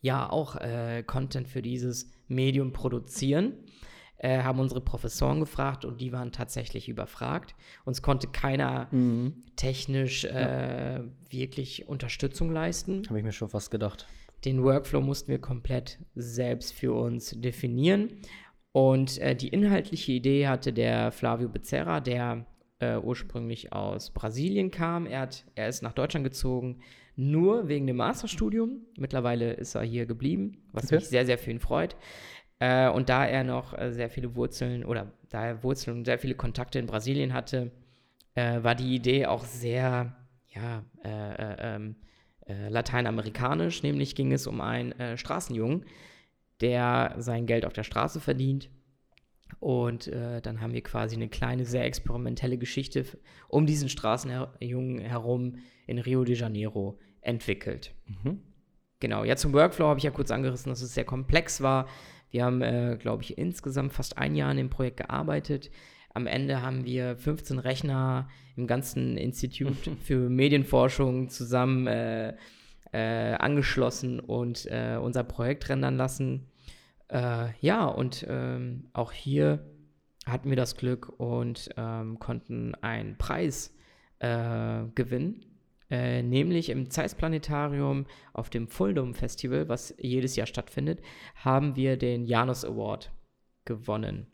ja auch äh, Content für dieses Medium produzieren. Äh, haben unsere Professoren gefragt und die waren tatsächlich überfragt. Uns konnte keiner mhm. technisch äh, ja. wirklich Unterstützung leisten. Habe ich mir schon fast gedacht. Den Workflow mussten wir komplett selbst für uns definieren. Und äh, die inhaltliche Idee hatte der Flavio Becerra, der äh, ursprünglich aus Brasilien kam. Er, hat, er ist nach Deutschland gezogen, nur wegen dem Masterstudium. Mittlerweile ist er hier geblieben, was okay. mich sehr, sehr für ihn freut. Äh, und da er noch äh, sehr viele Wurzeln oder da er Wurzeln und sehr viele Kontakte in Brasilien hatte, äh, war die Idee auch sehr, ja, äh, ähm, lateinamerikanisch. Nämlich ging es um einen Straßenjungen, der sein Geld auf der Straße verdient. Und äh, dann haben wir quasi eine kleine, sehr experimentelle Geschichte um diesen Straßenjungen herum in Rio de Janeiro entwickelt. Mhm. Genau, ja, zum Workflow habe ich ja kurz angerissen, dass es sehr komplex war. Wir haben, äh, glaube ich, insgesamt fast ein Jahr an dem Projekt gearbeitet. Am Ende haben wir 15 Rechner im ganzen Institut für Medienforschung zusammen äh, äh, angeschlossen und äh, unser Projekt rendern lassen. Äh, ja, und ähm, auch hier hatten wir das Glück und ähm, konnten einen Preis äh, gewinnen. Äh, nämlich im Zeiss Planetarium auf dem Fuldum Festival, was jedes Jahr stattfindet, haben wir den Janus Award gewonnen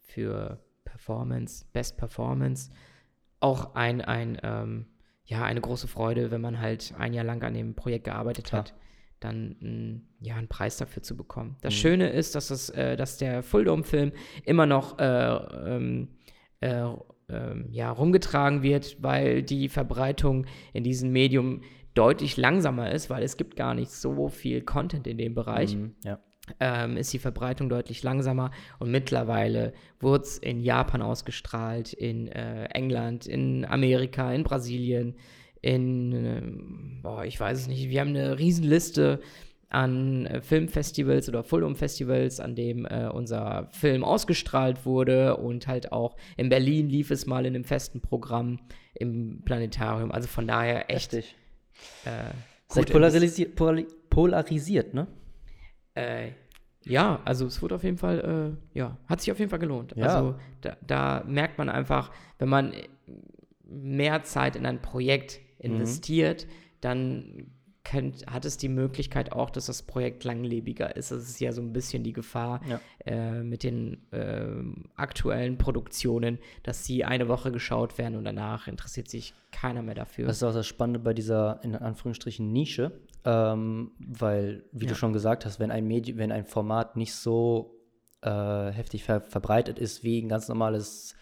für Performance, Best Performance. Auch ein, ein ähm, ja, eine große Freude, wenn man halt ein Jahr lang an dem Projekt gearbeitet Klar. hat dann mh, ja, einen Preis dafür zu bekommen. Das mhm. Schöne ist, dass, das, äh, dass der Fulldome-Film immer noch äh, ähm, äh, ähm, ja, rumgetragen wird, weil die Verbreitung in diesem Medium deutlich langsamer ist, weil es gibt gar nicht so viel Content in dem Bereich. Mhm, ja. ähm, ist die Verbreitung deutlich langsamer und mittlerweile wurde es in Japan ausgestrahlt, in äh, England, in Amerika, in Brasilien, in, ähm, boah, ich weiß es nicht, wir haben eine Riesenliste an äh, Filmfestivals oder Fulham-Festivals, an dem äh, unser Film ausgestrahlt wurde und halt auch in Berlin lief es mal in einem festen Programm im Planetarium. Also von daher echt. Äh, Seid polarisiert, polarisiert, ne? Äh, ja, also es wurde auf jeden Fall, äh, ja, hat sich auf jeden Fall gelohnt. Ja. Also da, da merkt man einfach, wenn man mehr Zeit in ein Projekt Mhm. investiert, mhm. dann könnt, hat es die Möglichkeit auch, dass das Projekt langlebiger ist. Das ist ja so ein bisschen die Gefahr ja. äh, mit den äh, aktuellen Produktionen, dass sie eine Woche geschaut werden und danach interessiert sich keiner mehr dafür. Das ist auch das Spannende bei dieser, in Anführungsstrichen, Nische, ähm, weil, wie ja. du schon gesagt hast, wenn ein, Medi wenn ein Format nicht so äh, heftig ver verbreitet ist, wie ein ganz normales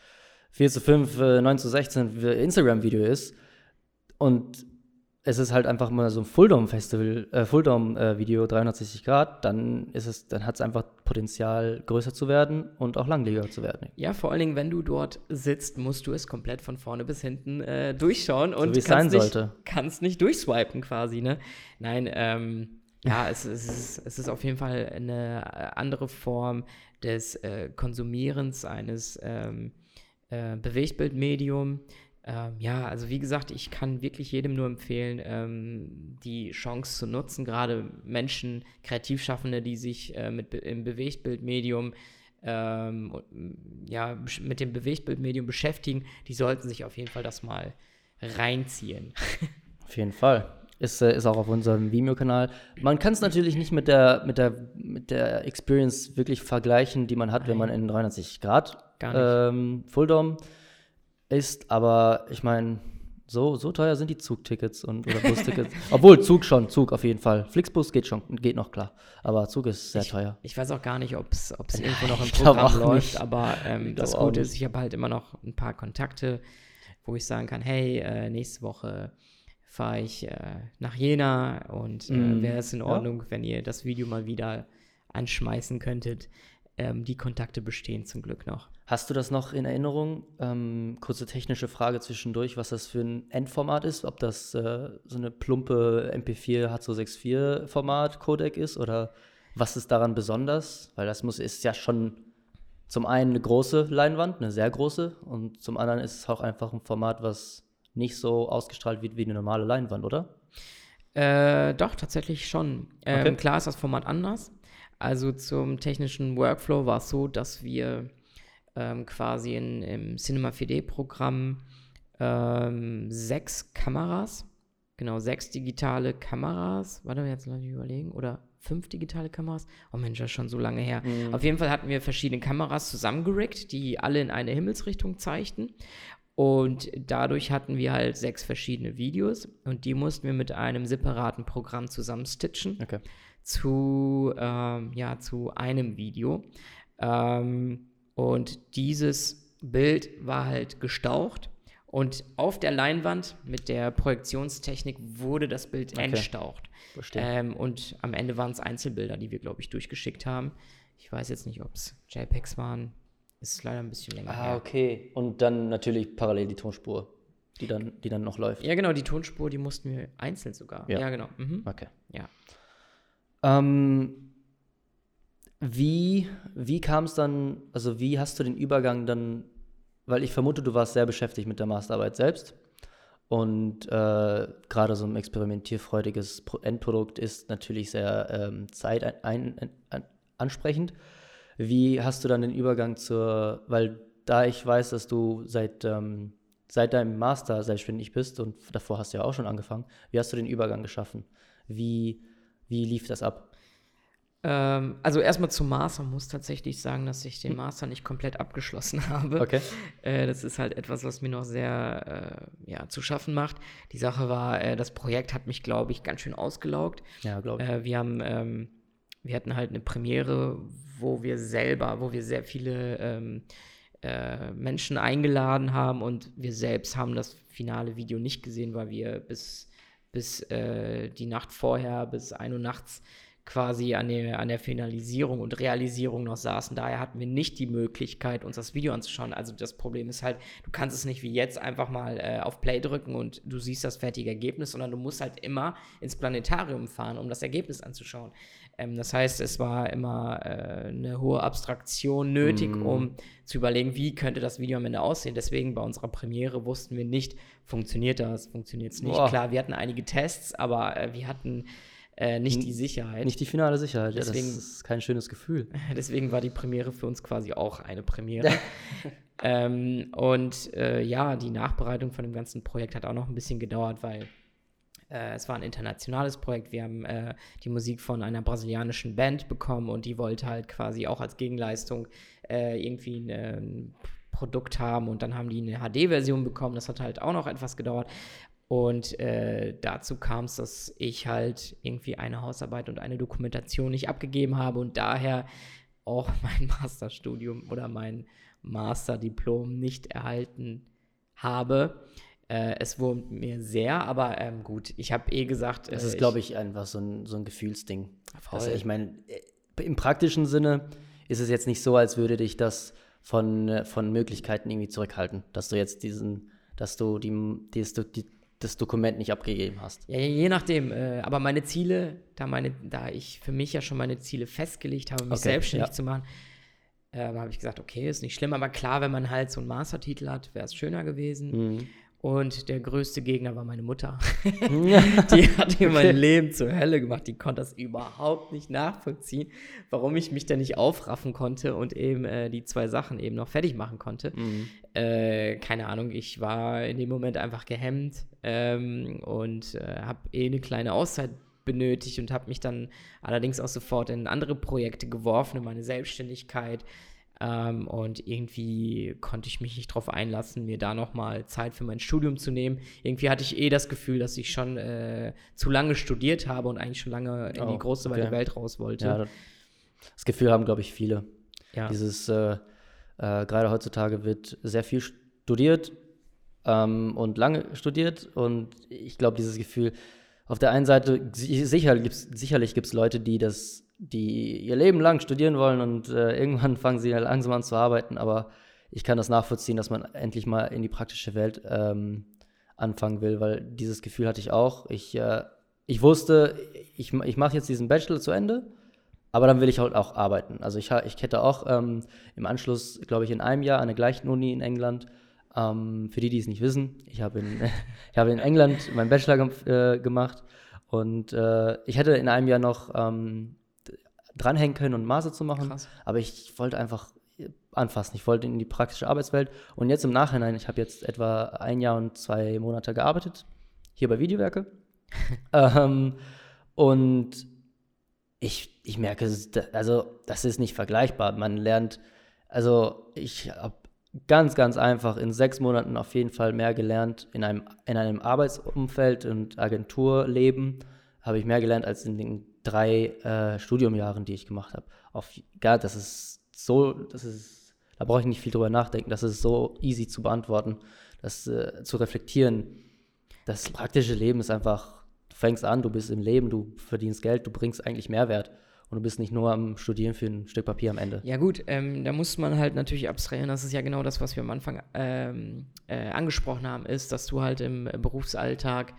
4 zu 5, 9 äh, zu 16 Instagram-Video ist, und es ist halt einfach mal so ein Fulldom-Festival, äh, Fulldom-Video, äh, 360 Grad, dann ist es, dann hat es einfach Potenzial, größer zu werden und auch langlebiger zu werden. Ja, vor allen Dingen, wenn du dort sitzt, musst du es komplett von vorne bis hinten äh, durchschauen so und kannst, sein nicht, kannst nicht durchswipen quasi, ne? Nein, ähm, ja, es, es, ist, es ist auf jeden Fall eine äh, andere Form des äh, Konsumierens eines ähm, äh, Bewegtbildmediums ähm, ja, also wie gesagt, ich kann wirklich jedem nur empfehlen, ähm, die Chance zu nutzen, gerade Menschen, Kreativschaffende, die sich äh, mit im Bewegtbildmedium ähm, ja, mit dem Bewegtbildmedium beschäftigen, die sollten sich auf jeden Fall das mal reinziehen. Auf jeden Fall. Ist, äh, ist auch auf unserem Vimeo-Kanal. Man kann es natürlich nicht mit der, mit, der, mit der Experience wirklich vergleichen, die man hat, Nein. wenn man in 360 Grad ähm, Fulldom ist, aber ich meine, so, so teuer sind die Zugtickets und oder Bustickets. Obwohl, Zug schon, Zug auf jeden Fall. Flixbus geht schon, geht noch klar. Aber Zug ist sehr ich, teuer. Ich weiß auch gar nicht, ob es irgendwo noch im Programm läuft, aber ähm, das Gute ist, ich habe halt immer noch ein paar Kontakte wo ich sagen kann, hey, äh, nächste Woche fahre ich äh, nach Jena und äh, Mm, wäre es in ja. Ordnung, wenn ihr das Video mal wieder anschmeißen könntet. Ähm, die Kontakte bestehen zum Glück noch. Hast du das noch in Erinnerung? Ähm, kurze technische Frage zwischendurch, was das für ein Endformat ist? Ob das äh, so eine plumpe MP4 H264 Format Codec ist oder was ist daran besonders? Weil das muss ist ja schon zum einen eine große Leinwand, eine sehr große, und zum anderen ist es auch einfach ein Format, was nicht so ausgestrahlt wird wie eine normale Leinwand, oder? Äh, doch, tatsächlich schon. Ähm, Okay. Klar ist das Format anders. Also zum technischen Workflow war es so, dass wir ähm, quasi in, im Cinema 4D-Programm ähm, sechs Kameras, genau, sechs digitale Kameras, warte mal, jetzt lass mich überlegen, oder fünf digitale Kameras? Oh Mensch, das ist schon so lange her. Auf jeden Fall hatten wir verschiedene Kameras zusammengerickt, die alle in eine Himmelsrichtung zeigten. Und dadurch hatten wir halt sechs verschiedene Videos und die mussten wir mit einem separaten Programm zusammenstitchen Okay. Zu, ähm, ja, zu einem Video. Ähm, und dieses Bild war halt gestaucht. Und auf der Leinwand mit der Projektionstechnik wurde das Bild Okay. entstaucht. Ähm, und am Ende waren es Einzelbilder, die wir, glaube ich, durchgeschickt haben. Ich weiß jetzt nicht, ob es JPEGs waren. Ist leider ein bisschen länger ah, her. okay. Und dann natürlich parallel die Tonspur, die dann, die dann noch läuft. Ja, genau, die Tonspur, die mussten wir einzeln sogar. Ja. Ja, genau. Mhm. Okay. Ja. Ähm, wie wie kam es dann, also wie hast du den Übergang dann, weil ich vermute, du warst sehr beschäftigt mit der Masterarbeit selbst und äh, gerade so ein experimentierfreudiges Pro Endprodukt ist natürlich sehr ähm, zeit ein, ein, ein, ansprechend. Wie hast du dann den Übergang zur, weil da ich weiß, dass du seit, ähm, seit deinem Master selbstständig bist und davor hast du ja auch schon angefangen, wie hast du den Übergang geschaffen? Wie, wie lief das ab? Ähm, also erstmal zum Master muss tatsächlich sagen, dass ich den Master nicht komplett abgeschlossen habe. Okay. Äh, das ist halt etwas, was mir noch sehr äh, ja, zu schaffen macht. Die Sache war, äh, das Projekt hat mich, glaube ich, ganz schön ausgelaugt. Ja, glaube ich. Äh, wir haben, ähm, wir hatten halt eine Premiere, wo wir selber, wo wir sehr viele ähm, äh, Menschen eingeladen haben und wir selbst haben das finale Video nicht gesehen, weil wir bis, bis äh, die Nacht vorher, bis 1 Uhr nachts quasi an der, an der Finalisierung und Realisierung noch saßen. Daher hatten wir nicht die Möglichkeit, uns das Video anzuschauen. Also das Problem ist halt, du kannst es nicht wie jetzt einfach mal äh, auf Play drücken und du siehst das fertige Ergebnis, sondern du musst halt immer ins Planetarium fahren, um das Ergebnis anzuschauen. Ähm, das heißt, es war immer äh, eine hohe Abstraktion nötig, Mhm. um zu überlegen, wie könnte das Video am Ende aussehen. Deswegen bei unserer Premiere wussten wir nicht, funktioniert das, funktioniert es nicht. Boah. Klar, wir hatten einige Tests, aber äh, wir hatten äh, nicht die Sicherheit. Nicht die finale Sicherheit. Deswegen- ja, das ist kein schönes Gefühl. Deswegen war die Premiere für uns quasi auch eine Premiere. ähm, und äh, ja, die Nachbereitung von dem ganzen Projekt hat auch noch ein bisschen gedauert, weil äh, es war ein internationales Projekt. Wir haben äh, die Musik von einer brasilianischen Band bekommen und die wollte halt quasi auch als Gegenleistung äh, irgendwie ein, äh, Produkt haben und dann haben die eine HD-Version bekommen. Das hat halt auch noch etwas gedauert. Und äh, dazu kam es, dass ich halt irgendwie eine Hausarbeit und eine Dokumentation nicht abgegeben habe und daher auch mein Masterstudium oder mein Masterdiplom nicht erhalten habe. Äh, es wurmt mir sehr, aber ähm, gut, ich habe eh gesagt, Das äh, ist, glaube ich, einfach so ein, so ein Gefühlsding. Also ich meine, äh, im praktischen Sinne ist es jetzt nicht so, als würde dich das von, äh, von Möglichkeiten irgendwie zurückhalten, dass du jetzt diesen, dass du die, die, die, das Dokument nicht abgegeben hast. Ja, je nachdem. Äh, aber meine Ziele, da, meine, da ich für mich ja schon meine Ziele festgelegt habe, mich Okay, selbstständig ja. zu machen, ähm, habe ich gesagt, okay, ist nicht schlimm. Aber klar, wenn man halt so einen Mastertitel hat, wäre es schöner gewesen. Mhm. Und der größte Gegner war meine Mutter. die hat mir mein Leben zur Hölle gemacht. Die konnte das überhaupt nicht nachvollziehen, warum ich mich da nicht aufraffen konnte und eben äh, die zwei Sachen eben noch fertig machen konnte. Mhm. Äh, keine Ahnung, ich war in dem Moment einfach gehemmt ähm, und äh, habe eh eine kleine Auszeit benötigt und habe mich dann allerdings auch sofort in andere Projekte geworfen, in meine Selbstständigkeit. Ähm, und irgendwie konnte ich mich nicht darauf einlassen, mir da nochmal Zeit für mein Studium zu nehmen. Irgendwie hatte ich eh das Gefühl, dass ich schon äh, zu lange studiert habe und eigentlich schon lange in Oh, die große weite okay. Welt raus wollte. Ja, das, das Gefühl haben, glaube ich, viele. Ja. Dieses, äh, äh, gerade heutzutage wird sehr viel studiert, ähm, und lange studiert. Und ich glaube, dieses Gefühl, auf der einen Seite, sicher gibt's, sicherlich gibt es Leute, die das, die ihr Leben lang studieren wollen und äh, irgendwann fangen sie langsam an zu arbeiten, aber ich kann das nachvollziehen, dass man endlich mal in die praktische Welt ähm, anfangen will, weil dieses Gefühl hatte ich auch. Ich, äh, ich wusste, ich, ich mache jetzt diesen Bachelor zu Ende, aber dann will ich halt auch arbeiten. Also ich, ich hätte auch ähm, im Anschluss, glaube ich, in einem Jahr an der gleichen Uni in England, ähm, für die, die es nicht wissen, ich habe in, ich in England meinen Bachelor äh, gemacht und äh, ich hätte in einem Jahr noch ähm, dranhängen können und Master zu machen, Krass. aber ich wollte einfach anfassen. Ich wollte in die praktische Arbeitswelt. Und jetzt im Nachhinein, ich habe jetzt etwa ein Jahr und zwei Monate gearbeitet, hier bei Videowerke. ähm, und ich, ich merke, also das ist nicht vergleichbar. Man lernt, also ich habe ganz, ganz einfach in sechs Monaten auf jeden Fall mehr gelernt in einem, in einem Arbeitsumfeld und Agenturleben habe ich mehr gelernt als in den drei äh, Studiumjahren, die ich gemacht habe. Auf, ja, das ist so, das ist, da brauche ich nicht viel drüber nachdenken. Das ist so easy zu beantworten, das äh, zu reflektieren. Das praktische Leben ist einfach, du fängst an, du bist im Leben, du verdienst Geld, du bringst eigentlich Mehrwert. Und du bist nicht nur am Studieren für ein Stück Papier am Ende. Ja, gut, ähm, da muss man halt natürlich abstrahieren. Das ist ja genau das, was wir am Anfang ähm, äh, angesprochen haben, ist, dass du halt im Berufsalltag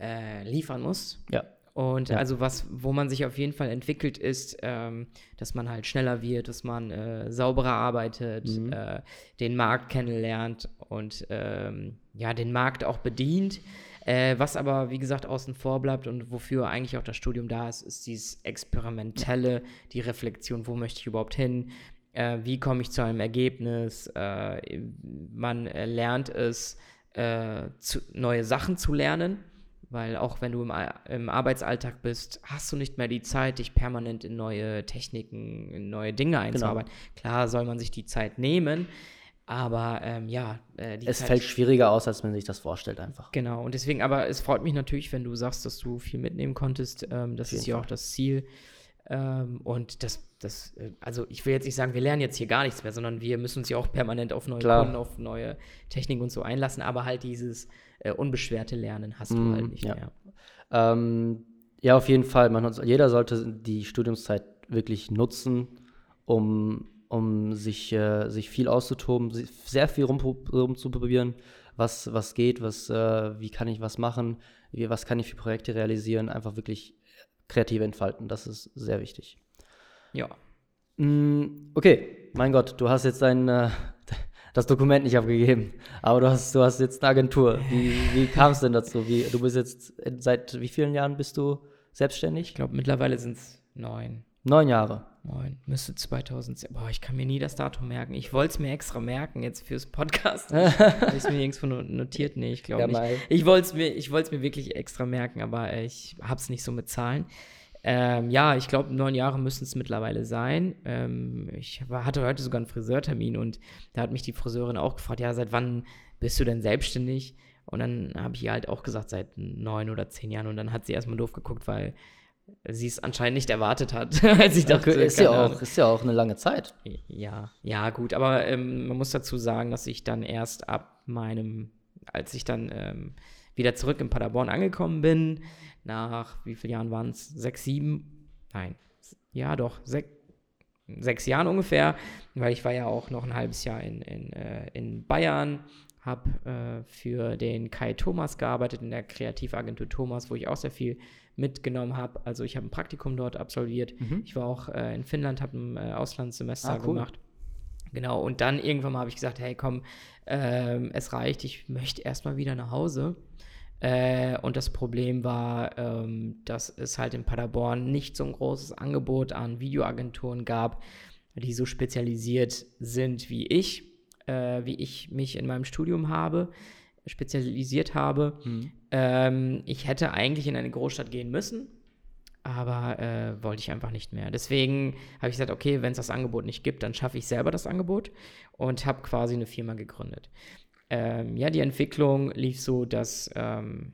äh, liefern musst. Ja. Und ja. also was, wo man sich auf jeden Fall entwickelt, ist, ähm, dass man halt schneller wird, dass man äh, sauberer arbeitet, mhm. äh, den Markt kennenlernt und ähm, ja, den Markt auch bedient. Äh, was aber, wie gesagt, außen vor bleibt und wofür eigentlich auch das Studium da ist, ist dieses Experimentelle, die Reflexion, wo möchte ich überhaupt hin, äh, wie komme ich zu einem Ergebnis. Äh, man lernt es, äh, zu, neue Sachen zu lernen weil auch wenn du im, im, Arbeitsalltag bist, hast du nicht mehr die Zeit, dich permanent in neue Techniken, in neue Dinge genau. einzuarbeiten. Genau. Klar soll man sich die Zeit nehmen, aber ähm, ja, äh, es Zeit fällt schwieriger aus, als man sich das vorstellt einfach. Genau, und deswegen, aber es freut mich natürlich, wenn du sagst, dass du viel mitnehmen konntest. Ähm, das ist ja auch das Ziel. Ähm, und das, das, äh, also ich will jetzt nicht sagen, wir lernen jetzt hier gar nichts mehr, sondern wir müssen uns ja auch permanent auf neue Klar. Kunden, auf neue Technik und so einlassen, aber halt dieses äh, unbeschwerte Lernen hast du mm, halt nicht ja. mehr. Ähm, ja, auf jeden Fall. Man, jeder sollte die Studiumszeit wirklich nutzen, um, um sich, äh, sich viel auszutoben, sehr viel rumzuprobieren, was, was geht, was, äh, wie kann ich was machen, wie, was kann ich für Projekte realisieren, einfach wirklich kreativ entfalten. Das ist sehr wichtig. Ja. Mm, okay, mein Gott, du hast jetzt dein, äh, das Dokument nicht abgegeben. Aber du hast, du hast jetzt eine Agentur. Wie, wie kam es denn dazu? Wie, du bist jetzt, seit wie vielen Jahren bist du selbstständig? Ich glaube, mittlerweile sind es neun. Neun Jahre. Neun. Müsste 2010. Boah, ich kann mir nie das Datum merken. Ich wollte es mir extra merken jetzt fürs Podcast. Habe ich es mir irgendwo notiert? Nee, ich glaube ja, nicht. Ich wollte es mir, mir wirklich extra merken, aber ich habe es nicht so mit Zahlen. Ähm, ja, ich glaube, neun Jahre müssen es mittlerweile sein. Ähm, ich hatte heute sogar einen Friseurtermin und da hat mich die Friseurin auch gefragt, ja, seit wann bist du denn selbstständig? Und dann habe ich ihr halt auch gesagt, seit neun oder zehn Jahren. Und dann hat sie erstmal doof geguckt, weil sie es anscheinend nicht erwartet hat. als ich dachte, ist, ja auch, ist ja auch eine lange Zeit. Ja, ja, gut. Aber ähm, man muss dazu sagen, dass ich dann erst ab meinem, als ich dann ähm, wieder zurück in Paderborn angekommen bin, nach wie vielen Jahren waren es? Sechs, sieben? Nein, ja doch, sechs, sechs Jahren ungefähr, weil ich war ja auch noch ein halbes Jahr in, in, äh, in Bayern, habe äh, für den Kai Thomas gearbeitet, in der Kreativagentur Thomas, wo ich auch sehr viel mitgenommen habe. Also ich habe ein Praktikum dort absolviert. Mhm. Ich war auch äh, in Finnland, habe ein äh, Auslandssemester ah, cool. gemacht. Genau, und dann irgendwann mal habe ich gesagt, hey komm, ähm, es reicht, ich möchte erstmal wieder nach Hause. Äh, und das Problem war, ähm, dass es halt in Paderborn nicht so ein großes Angebot an Videoagenturen gab, die so spezialisiert sind wie ich, äh, wie ich mich in meinem Studium habe, spezialisiert habe. Mhm. Ähm, ich hätte eigentlich in eine Großstadt gehen müssen, aber äh, wollte ich einfach nicht mehr. Deswegen habe ich gesagt, okay, wenn es das Angebot nicht gibt, dann schaffe ich selber das Angebot und habe quasi eine Firma gegründet ähm, ja, die Entwicklung lief so, dass ähm,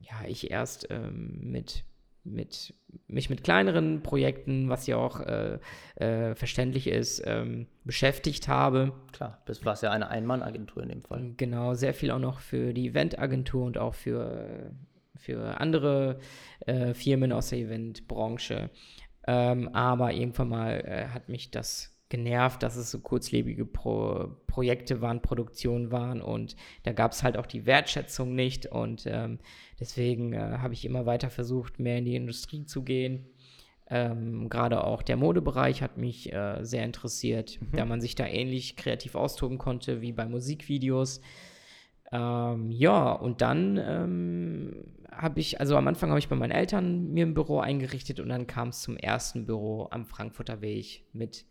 ja, ich erst ähm, mit mit, mich mit kleineren Projekten, was ja auch äh, äh, verständlich ist, ähm, beschäftigt habe. Klar, das war ja eine Ein-Mann-Agentur in dem Fall. Genau, sehr viel auch noch für die Eventagentur und auch für, für andere äh, Firmen aus der Eventbranche. Ähm, aber irgendwann mal äh, hat mich das genervt, dass es so kurzlebige Pro Projekte waren, Produktionen waren und da gab es halt auch die Wertschätzung nicht und ähm, deswegen äh, habe ich immer weiter versucht, mehr in die Industrie zu gehen. Ähm, Gerade auch der Modebereich hat mich äh, sehr interessiert, mhm. da man sich da ähnlich kreativ austoben konnte wie bei Musikvideos. Ähm, ja, und dann ähm, habe ich, also am Anfang habe ich bei meinen Eltern mir ein Büro eingerichtet und dann kam es zum ersten Büro am Frankfurter Weg mit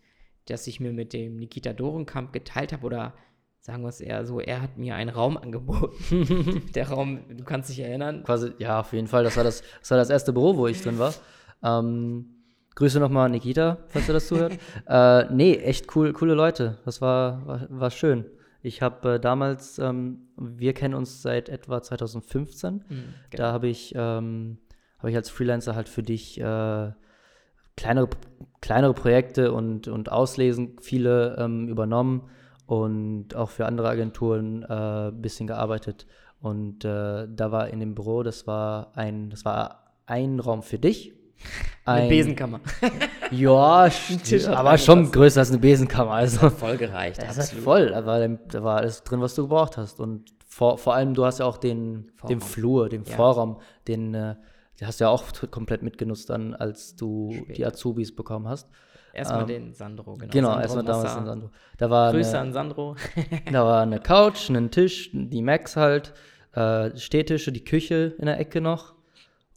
das ich mir mit dem Nikita Dorenkamp geteilt habe oder sagen wir es eher so, er hat mir einen Raum angeboten. Der Raum, du kannst dich erinnern. Quasi, ja, auf jeden Fall. Das war das, das, war das erste Büro, wo ich drin war. Ähm, Grüße nochmal Nikita, falls er das zuhört. äh, nee, echt cool, coole Leute. Das war, war, war schön. Ich habe äh, damals, ähm, wir kennen uns seit etwa 2015. Mhm, genau. Da habe ich, ähm, hab ich als Freelancer halt für dich äh, kleinere, kleinere Projekte und, und Auslesen viele ähm, übernommen und auch für andere Agenturen ein äh, bisschen gearbeitet. Und äh, da war in dem Büro, das war ein, das war ein Raum für dich. Ein, eine Besenkammer. ja, aber schon größer als eine Besenkammer. Also, voll gereicht. Das ist voll. Da war, da war alles drin, was du gebraucht hast. Und vor, vor allem, du hast ja auch den, den Flur, den ja. Vorraum, den äh, die hast du ja auch komplett mitgenutzt dann, als du Später. die Azubis bekommen hast. Erstmal ähm, den Sandro, genau. Genau, erstmal damals den Sandro. Da war Grüße eine, an Sandro. da war eine Couch, ein Tisch, die Macs halt, äh, Stehtische, die Küche in der Ecke noch.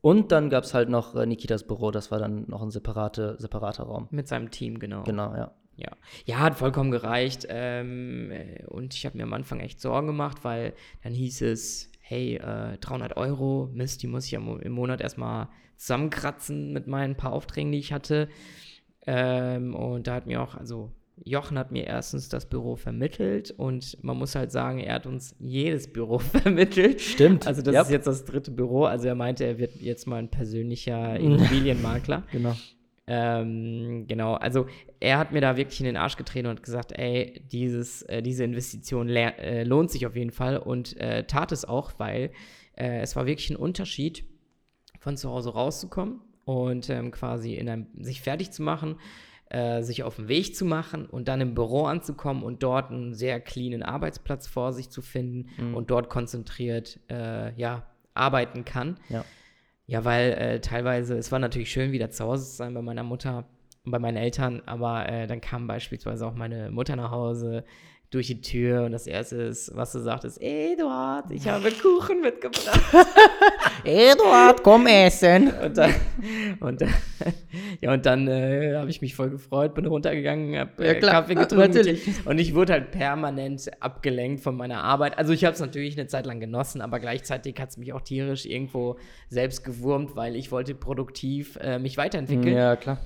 Und dann gab es halt noch äh, Nikitas Büro, das war dann noch ein separate, separater Raum. Mit seinem Team, genau. Genau, ja. Ja, ja hat vollkommen gereicht. Ähm, und ich habe mir am Anfang echt Sorgen gemacht, weil dann hieß es, hey, äh, 300 Euro, Mist, die muss ich ja im Monat erstmal zusammenkratzen mit meinen paar Aufträgen, die ich hatte. Ähm, und da hat mir auch, also Jochen hat mir erstens das Büro vermittelt und man muss halt sagen, er hat uns jedes Büro vermittelt. Stimmt. Also das yep. ist jetzt das dritte Büro. Also er meinte, er wird jetzt mal ein persönlicher Immobilienmakler. genau. Ähm, genau, also er hat mir da wirklich in den Arsch getreten und gesagt, ey, dieses, äh, diese Investition äh, lohnt sich auf jeden Fall und äh, tat es auch, weil äh, es war wirklich ein Unterschied, von zu Hause rauszukommen und ähm, quasi in einem, sich fertig zu machen, äh, sich auf den Weg zu machen und dann im Büro anzukommen und dort einen sehr cleanen Arbeitsplatz vor sich zu finden mhm. und dort konzentriert äh, ja, arbeiten kann. Ja. Ja, weil äh, teilweise, es war natürlich schön, wieder zu Hause zu sein bei meiner Mutter und bei meinen Eltern, aber äh, dann kam beispielsweise auch meine Mutter nach Hause durch die Tür und das erste ist, was du sagst, ist, Eduard, ich habe Kuchen mitgebracht. Eduard, komm essen. Und dann, und, ja, und dann äh, habe ich mich voll gefreut, bin runtergegangen, habe äh, ja, Kaffee getrunken. Natürlich. Und ich wurde halt permanent abgelenkt von meiner Arbeit. Also ich habe es natürlich eine Zeit lang genossen, aber gleichzeitig hat es mich auch tierisch irgendwo selbst gewurmt, weil ich wollte produktiv äh, mich weiterentwickeln. Ja, klar.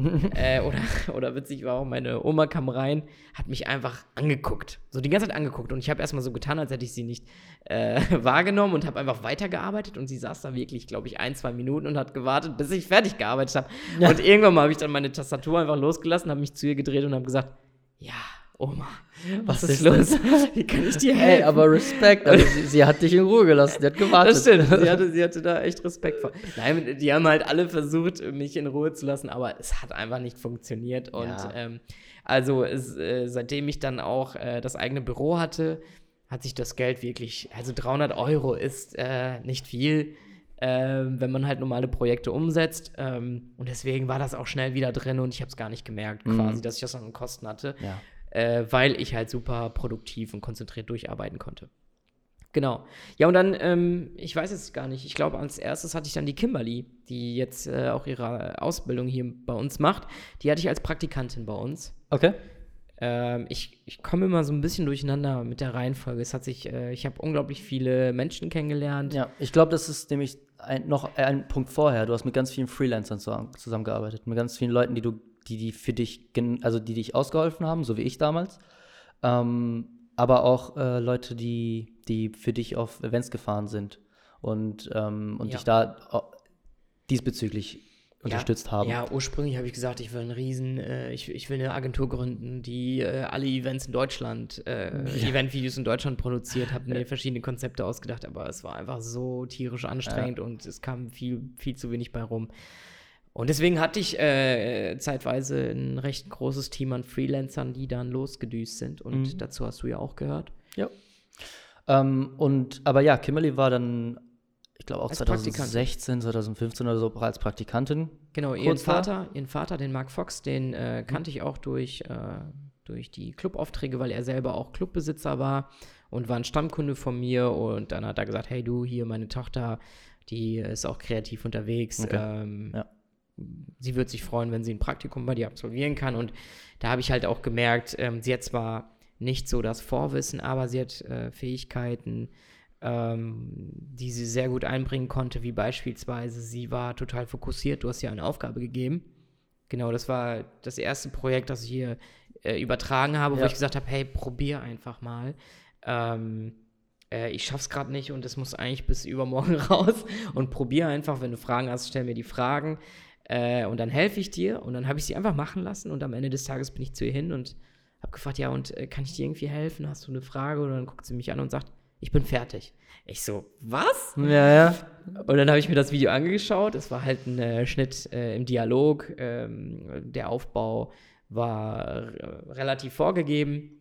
äh, oder, oder witzig war auch, meine Oma kam rein, hat mich einfach angeguckt. So die ganze Zeit angeguckt. Und ich habe erstmal so getan, als hätte ich sie nicht äh, wahrgenommen und habe einfach weitergearbeitet. Und sie saß da wirklich, glaube ich, ein, zwei Minuten und hat gewartet, bis ich fertig gearbeitet habe. Ja. Und irgendwann mal habe ich dann meine Tastatur einfach losgelassen, habe mich zu ihr gedreht und habe gesagt, ja, Oma, was, was ist, los? Wie kann ich dir helfen? Ey, aber Respekt, also sie, sie, hat dich in Ruhe gelassen, sie hat gewartet. Das stimmt, sie hatte, sie hatte da echt Respekt vor. Nein, die haben halt alle versucht, mich in Ruhe zu lassen, aber es hat einfach nicht funktioniert. Und ja. ähm, also es, äh, seitdem ich dann auch äh, das eigene Büro hatte, hat sich das Geld wirklich, also 300 Euro ist äh, nicht viel. Ähm, wenn man halt normale Projekte umsetzt. Ähm, und deswegen war das auch schnell wieder drin und ich habe es gar nicht gemerkt, mhm. quasi, dass ich das an Kosten hatte. Ja äh, weil ich halt super produktiv und konzentriert durcharbeiten konnte. Genau. Ja, und dann, ähm, ich weiß jetzt gar nicht, ich glaube, als erstes hatte ich dann die Kimberly, die jetzt äh, auch ihre Ausbildung hier bei uns macht. Die hatte ich als Praktikantin bei uns. Okay. Ähm, ich, ich komme immer so ein bisschen durcheinander mit der Reihenfolge. Es hat sich, äh, ich habe unglaublich viele Menschen kennengelernt. Ja, ich glaube, das ist nämlich ein, noch ein Punkt vorher. Du hast mit ganz vielen Freelancern zusammengearbeitet, mit ganz vielen Leuten, die du die, die für dich, also die dich ausgeholfen haben, so wie ich damals. Ähm, aber auch äh, Leute, die, die für dich auf Events gefahren sind und, ähm, und ja. dich da diesbezüglich unterstützt ja, haben. Ja, ursprünglich habe ich gesagt, ich will einen Riesen, äh, ich, ich will eine Agentur gründen, die äh, alle Events in Deutschland, äh, ja. Eventvideos in Deutschland produziert, habe mir verschiedene Konzepte ausgedacht, aber es war einfach so tierisch anstrengend ja. und es kam viel, viel zu wenig bei rum. Und deswegen hatte ich äh, zeitweise ein recht großes Team an Freelancern, die dann losgedüst sind. Und mhm. dazu hast du ja auch gehört. Ja. Ähm, und aber ja, Kimberly war dann ich glaube auch als 2016, 2015 oder so als Praktikantin. Genau, ihren Vater, ihren Vater, den Mark Fox, den äh, kannte ich auch durch, äh, durch die Clubaufträge, weil er selber auch Clubbesitzer war und war ein Stammkunde von mir. Und dann hat er gesagt, hey du, hier meine Tochter, die ist auch kreativ unterwegs. Okay. Ähm, ja. Sie wird sich freuen, wenn sie ein Praktikum bei dir absolvieren kann. Und da habe ich halt auch gemerkt, ähm, sie hat zwar nicht so das Vorwissen, aber sie hat äh, Fähigkeiten, ähm, die sie sehr gut einbringen konnte, wie beispielsweise sie war total fokussiert. Du hast ihr eine Aufgabe gegeben. Genau, das war das erste Projekt, das ich hier äh, übertragen habe, ja. wo ich gesagt habe, hey, probier einfach mal. Ähm, äh, ich schaff's gerade nicht und es muss eigentlich bis übermorgen raus. Und probier einfach, wenn du Fragen hast, stell mir die Fragen. Äh, und dann helfe ich dir. Und dann habe ich sie einfach machen lassen. Und am Ende des Tages bin ich zu ihr hin und habe gefragt, ja, und äh, kann ich dir irgendwie helfen? Hast du eine Frage? Und dann guckt sie mich an und sagt, ich bin fertig. Ich so, was? Ja, ja. Und dann habe ich mir das Video angeschaut. Es war halt ein äh, Schnitt äh, im Dialog. Ähm, der Aufbau war äh, relativ vorgegeben.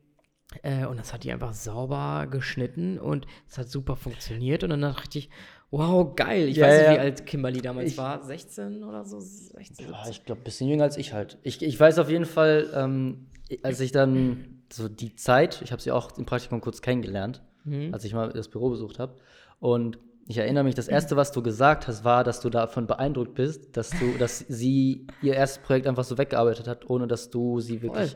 Äh, und das hat die einfach sauber geschnitten und es hat super funktioniert. Und dann dachte ich, wow, geil. Ich ja, weiß nicht, wie alt Kimberly damals ich, war. 16 oder so? 16, ja, ich glaube, ein bisschen jünger als ich halt. Ich, ich weiß auf jeden Fall, ähm, als ich dann so die Zeit, ich habe sie auch im Praktikum kurz kennengelernt mhm. als ich mal das Büro besucht habe. Und ich erinnere mich, das erste, was du gesagt hast, war, dass du davon beeindruckt bist, dass du, dass sie ihr erstes Projekt einfach so weggearbeitet hat, ohne dass du sie wirklich,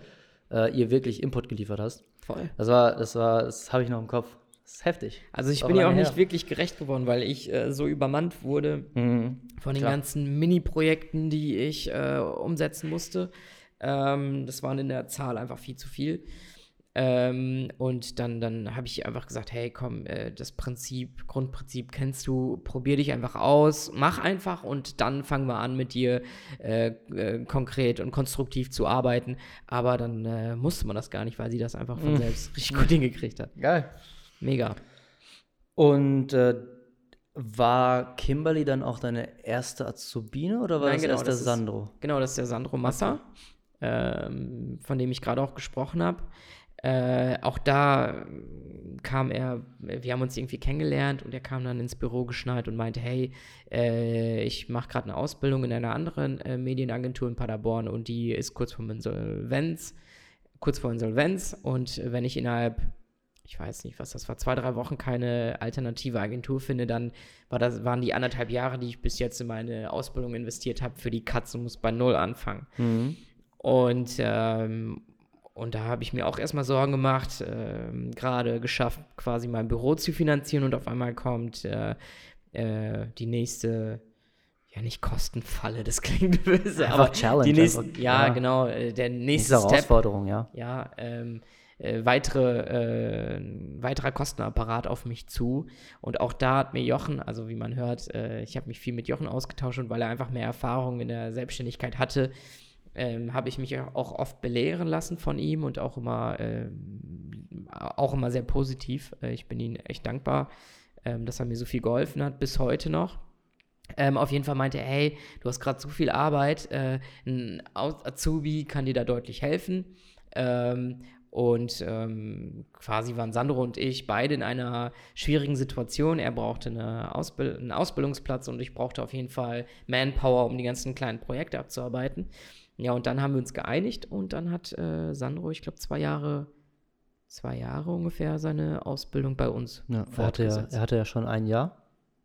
äh, ihr wirklich Input geliefert hast. Voll. Das war, das war, das habe ich noch im Kopf. Das ist heftig. Also ich bin ja auch her. nicht wirklich gerecht geworden, weil ich äh, so übermannt wurde mhm. von den Klar. ganzen Mini-Projekten, die ich äh, umsetzen musste. Ähm, das waren in der Zahl einfach viel zu viel. Ähm, und dann, dann habe ich einfach gesagt, hey, komm, äh, das Prinzip, Grundprinzip kennst du, probier dich einfach aus, mach einfach und dann fangen wir an, mit dir äh, äh, konkret und konstruktiv zu arbeiten. Aber dann äh, musste man das gar nicht, weil sie das einfach von mm. selbst richtig gut hingekriegt hat. Geil. Mega. Und äh, war Kimberly dann auch deine erste Azubine oder war Nein, das genau, erst der das Sandro? Ist, genau, das ist der Sandro Massa, ähm, von dem ich gerade auch gesprochen habe. Äh, auch da kam er, wir haben uns irgendwie kennengelernt und er kam dann ins Büro geschneit und meinte, hey, äh, ich mache gerade eine Ausbildung in einer anderen äh, Medienagentur in Paderborn und die ist kurz vor Insolvenz, kurz vor Insolvenz und wenn ich innerhalb ich weiß nicht, was das war, zwei, drei Wochen keine alternative Agentur finde, dann war das, waren die anderthalb Jahre, die ich bis jetzt in meine Ausbildung investiert habe, für die Katze muss bei Null anfangen. Mhm. Und ähm, und da habe ich mir auch erstmal Sorgen gemacht, äh, gerade geschafft, quasi mein Büro zu finanzieren und auf einmal kommt äh, äh, die nächste, ja nicht Kostenfalle, das klingt böse, einfach aber Challenge. Die nächste, einfach, ja, ja, genau, äh, der nächste Step, Herausforderung, ja. Ja, ähm, äh, weitere, äh, weiterer Kostenapparat auf mich zu. Und auch da hat mir Jochen, also wie man hört, äh, ich habe mich viel mit Jochen ausgetauscht und weil er einfach mehr Erfahrung in der Selbstständigkeit hatte, ähm, habe ich mich auch oft belehren lassen von ihm und auch immer, ähm, auch immer sehr positiv. Äh, ich bin ihm echt dankbar, ähm, dass er mir so viel geholfen hat, bis heute noch. Ähm, auf jeden Fall meinte er, hey, du hast gerade so viel Arbeit, äh, ein Azubi kann dir da deutlich helfen. Ähm, und ähm, quasi waren Sandro und ich beide in einer schwierigen Situation. Er brauchte eine Ausbild einen Ausbildungsplatz und ich brauchte auf jeden Fall Manpower, um die ganzen kleinen Projekte abzuarbeiten. Ja, und dann haben wir uns geeinigt und dann hat äh, Sandro, ich glaube, zwei Jahre, zwei Jahre ungefähr seine Ausbildung bei uns ja, er hatte, ja, er hatte ja schon ein Jahr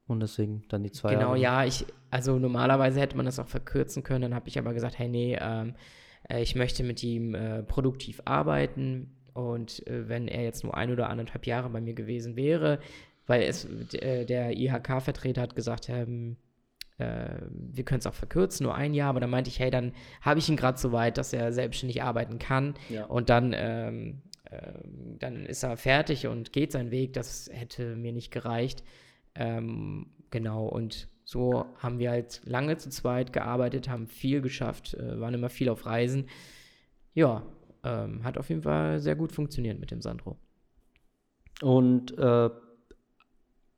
und deswegen dann die zwei genau, Jahre. Genau, ja, ich, also normalerweise hätte man das auch verkürzen können, dann habe ich aber gesagt, hey, nee, ähm, äh, ich möchte mit ihm äh, produktiv arbeiten und äh, wenn er jetzt nur ein oder anderthalb Jahre bei mir gewesen wäre, weil es äh, der IHK-Vertreter hat gesagt, ähm, äh, wir können es auch verkürzen, nur ein Jahr, aber dann meinte ich, hey, dann habe ich ihn gerade so weit, dass er selbstständig arbeiten kann ja. und dann, ähm, äh, dann ist er fertig und geht seinen Weg. Das hätte mir nicht gereicht. Ähm, genau, und So haben wir halt lange zu zweit gearbeitet, haben viel geschafft, äh, waren immer viel auf Reisen. Ja, ähm, hat auf jeden Fall sehr gut funktioniert mit dem Sandro. Und äh,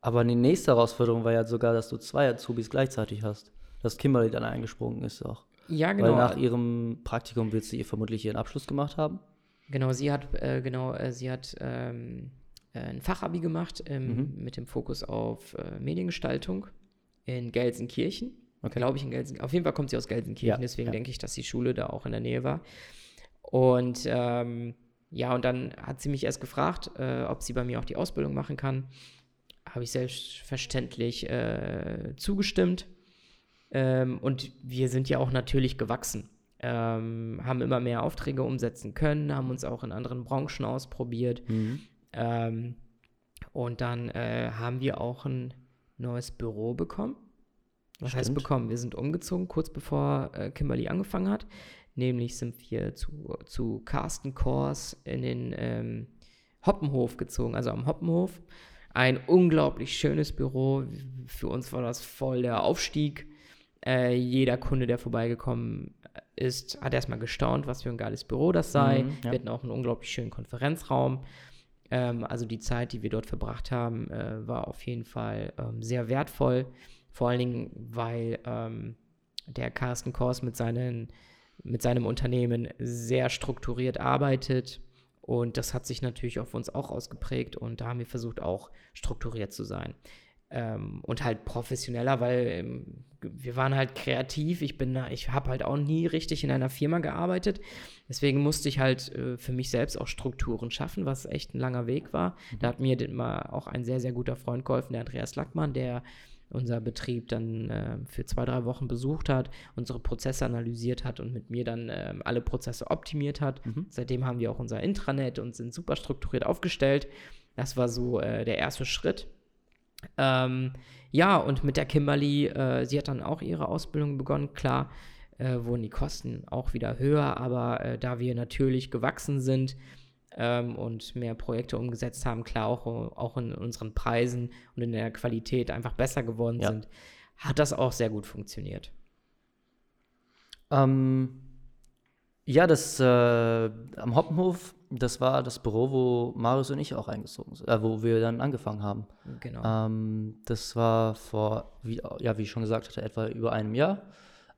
aber die nächste Herausforderung war ja sogar, dass du zwei Azubis gleichzeitig hast. Dass Kimberly dann eingesprungen ist auch. Ja, genau. Weil nach ihrem Praktikum wird sie vermutlich ihren Abschluss gemacht haben. Genau, sie hat, äh, genau, äh, sie hat ähm, äh, ein Fachabi gemacht ähm, mhm. mit dem Fokus auf äh, Mediengestaltung in Gelsenkirchen. Okay. Glaube ich in Gelsenkirchen. Auf jeden Fall kommt sie aus Gelsenkirchen, ja, deswegen ja. denke ich, dass die Schule da auch in der Nähe war. Und ähm, ja, und dann hat sie mich erst gefragt, äh, ob sie bei mir auch die Ausbildung machen kann. Habe ich selbstverständlich äh, zugestimmt. Ähm, und wir sind ja auch natürlich gewachsen. Ähm, haben immer mehr Aufträge umsetzen können, haben uns auch in anderen Branchen ausprobiert. Mhm. Ähm, und dann äh, haben wir auch ein neues Büro bekommen. Was Stimmt. heißt bekommen? Wir sind umgezogen, kurz bevor äh, Kimberly angefangen hat. Nämlich sind wir zu, zu Carsten Kors in den ähm, Hoppenhof gezogen, also am Hoppenhof. Ein unglaublich schönes Büro. Für uns war das voll der Aufstieg. Äh, jeder Kunde, der vorbeigekommen ist, hat erstmal gestaunt, was für ein geiles Büro das sei. Mhm, ja. Wir hatten auch einen unglaublich schönen Konferenzraum. Ähm, also die Zeit, die wir dort verbracht haben, äh, war auf jeden Fall ähm, sehr wertvoll. Vor allen Dingen, weil ähm, der Carsten Kors mit, seinen, mit seinem Unternehmen sehr strukturiert arbeitet. Und das hat sich natürlich auf uns auch ausgeprägt. Und da haben wir versucht, auch strukturiert zu sein. Ähm, und halt professioneller, weil ähm, wir waren halt kreativ. Ich bin, ich habe halt auch nie richtig in einer Firma gearbeitet. Deswegen musste ich halt äh, für mich selbst auch Strukturen schaffen, was echt ein langer Weg war. Da hat mir immer auch ein sehr, sehr guter Freund geholfen, der Andreas Lackmann, der unser Betrieb dann äh, für zwei, drei Wochen besucht hat, unsere Prozesse analysiert hat und mit mir dann äh, alle Prozesse optimiert hat. Mhm. Seitdem haben wir auch unser Intranet und sind super strukturiert aufgestellt. Das war so äh, der erste Schritt. Ähm, ja, und mit der Kimberly, äh, sie hat dann auch ihre Ausbildung begonnen. Klar, äh, wurden die Kosten auch wieder höher, aber äh, da wir natürlich gewachsen sind ähm, und mehr Projekte umgesetzt haben, klar auch, auch in unseren Preisen und in der Qualität einfach besser geworden ja. sind, hat das auch sehr gut funktioniert. Ähm, ja, das äh, am Hoppenhof das war das Büro, wo Marius und ich auch eingezogen sind, äh, wo wir dann angefangen haben. Genau. Ähm, das war vor, wie, ja, wie ich schon gesagt hatte, etwa über einem Jahr.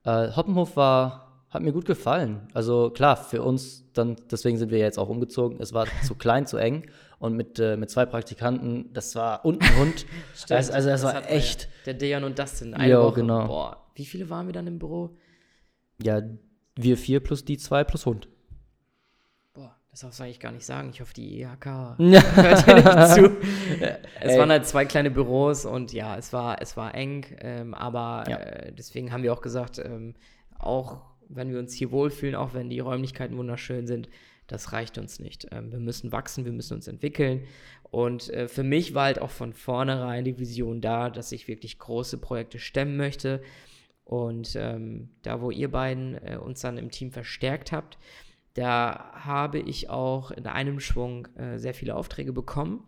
Äh, Hoppenhof war, hat mir gut gefallen. Also klar, für uns dann, deswegen sind wir jetzt auch umgezogen. Es war zu klein, zu eng und mit, äh, mit zwei Praktikanten, das war und ein Hund. Stimmt, also, also das, das war echt. Der, der Dejan und Dustin, eine jo, Woche. Genau. Boah, wie viele waren wir dann im Büro? Ja, wir vier plus die zwei plus Hund. Das darfst du eigentlich gar nicht sagen. Ich hoffe, die IHK hört hier nicht zu. es Ey. waren halt zwei kleine Büros und ja, es war, es war eng. Ähm, aber ja. äh, deswegen haben wir auch gesagt, ähm, auch wenn wir uns hier wohlfühlen, auch wenn die Räumlichkeiten wunderschön sind, das reicht uns nicht. Ähm, wir müssen wachsen, wir müssen uns entwickeln. Und äh, für mich war halt auch von vornherein die Vision da, dass ich wirklich große Projekte stemmen möchte. Und ähm, da, wo ihr beiden äh, uns dann im Team verstärkt habt, da habe ich auch in einem Schwung äh, sehr viele Aufträge bekommen,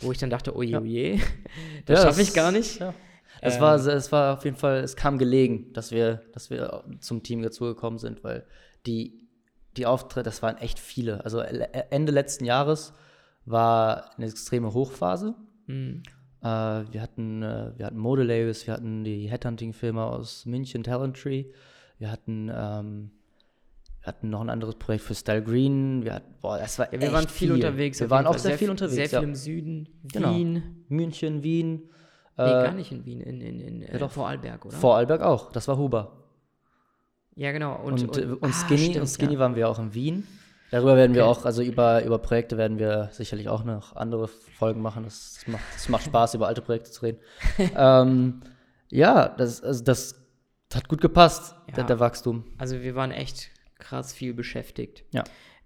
wo ich dann dachte, oje, oje, das ja, schaffe ich gar nicht. Ja. Es, ähm, war, es war auf jeden Fall, es kam gelegen, dass wir, dass wir zum Team dazugekommen sind, weil die, die Auftritte, das waren echt viele. Also Ende letzten Jahres war eine extreme Hochphase. Mhm. Äh, wir hatten, äh, wir hatten Modelabels, wir hatten die Headhunting-Filme aus München, Talent Wir hatten ähm, wir hatten noch ein anderes Projekt für Style Green. Wir, hatten, boah, das war wir waren viel, viel, unterwegs. Wir waren auch sehr, sehr viel unterwegs. Sehr viel ja. im Süden, genau. Wien. München, Wien. Nee, äh, gar nicht in Wien, in, in, in ja, äh, Vorarlberg, oder? Vorarlberg auch, das war Huber. Ja, genau. Und, und, und, und ah, Skinny, stimmt, und Skinny ja. waren wir auch in Wien. Darüber werden okay. wir auch, also über, über Projekte werden wir sicherlich auch noch andere Folgen machen. Das, das macht, das macht Spaß, über alte Projekte zu reden. ähm, ja, das, also das hat gut gepasst, ja. der, der Wachstum. Also wir waren echt krass viel beschäftigt. Ja.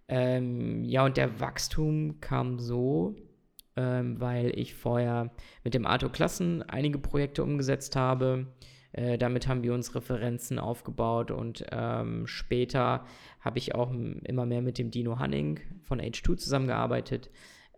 Ähm, ja, und der Wachstum kam so, ähm, weil ich vorher mit dem Arto Klassen einige Projekte umgesetzt habe. Äh, damit haben wir uns Referenzen aufgebaut und ähm, später habe ich auch immer mehr mit dem Dino Hanning von H2 zusammengearbeitet.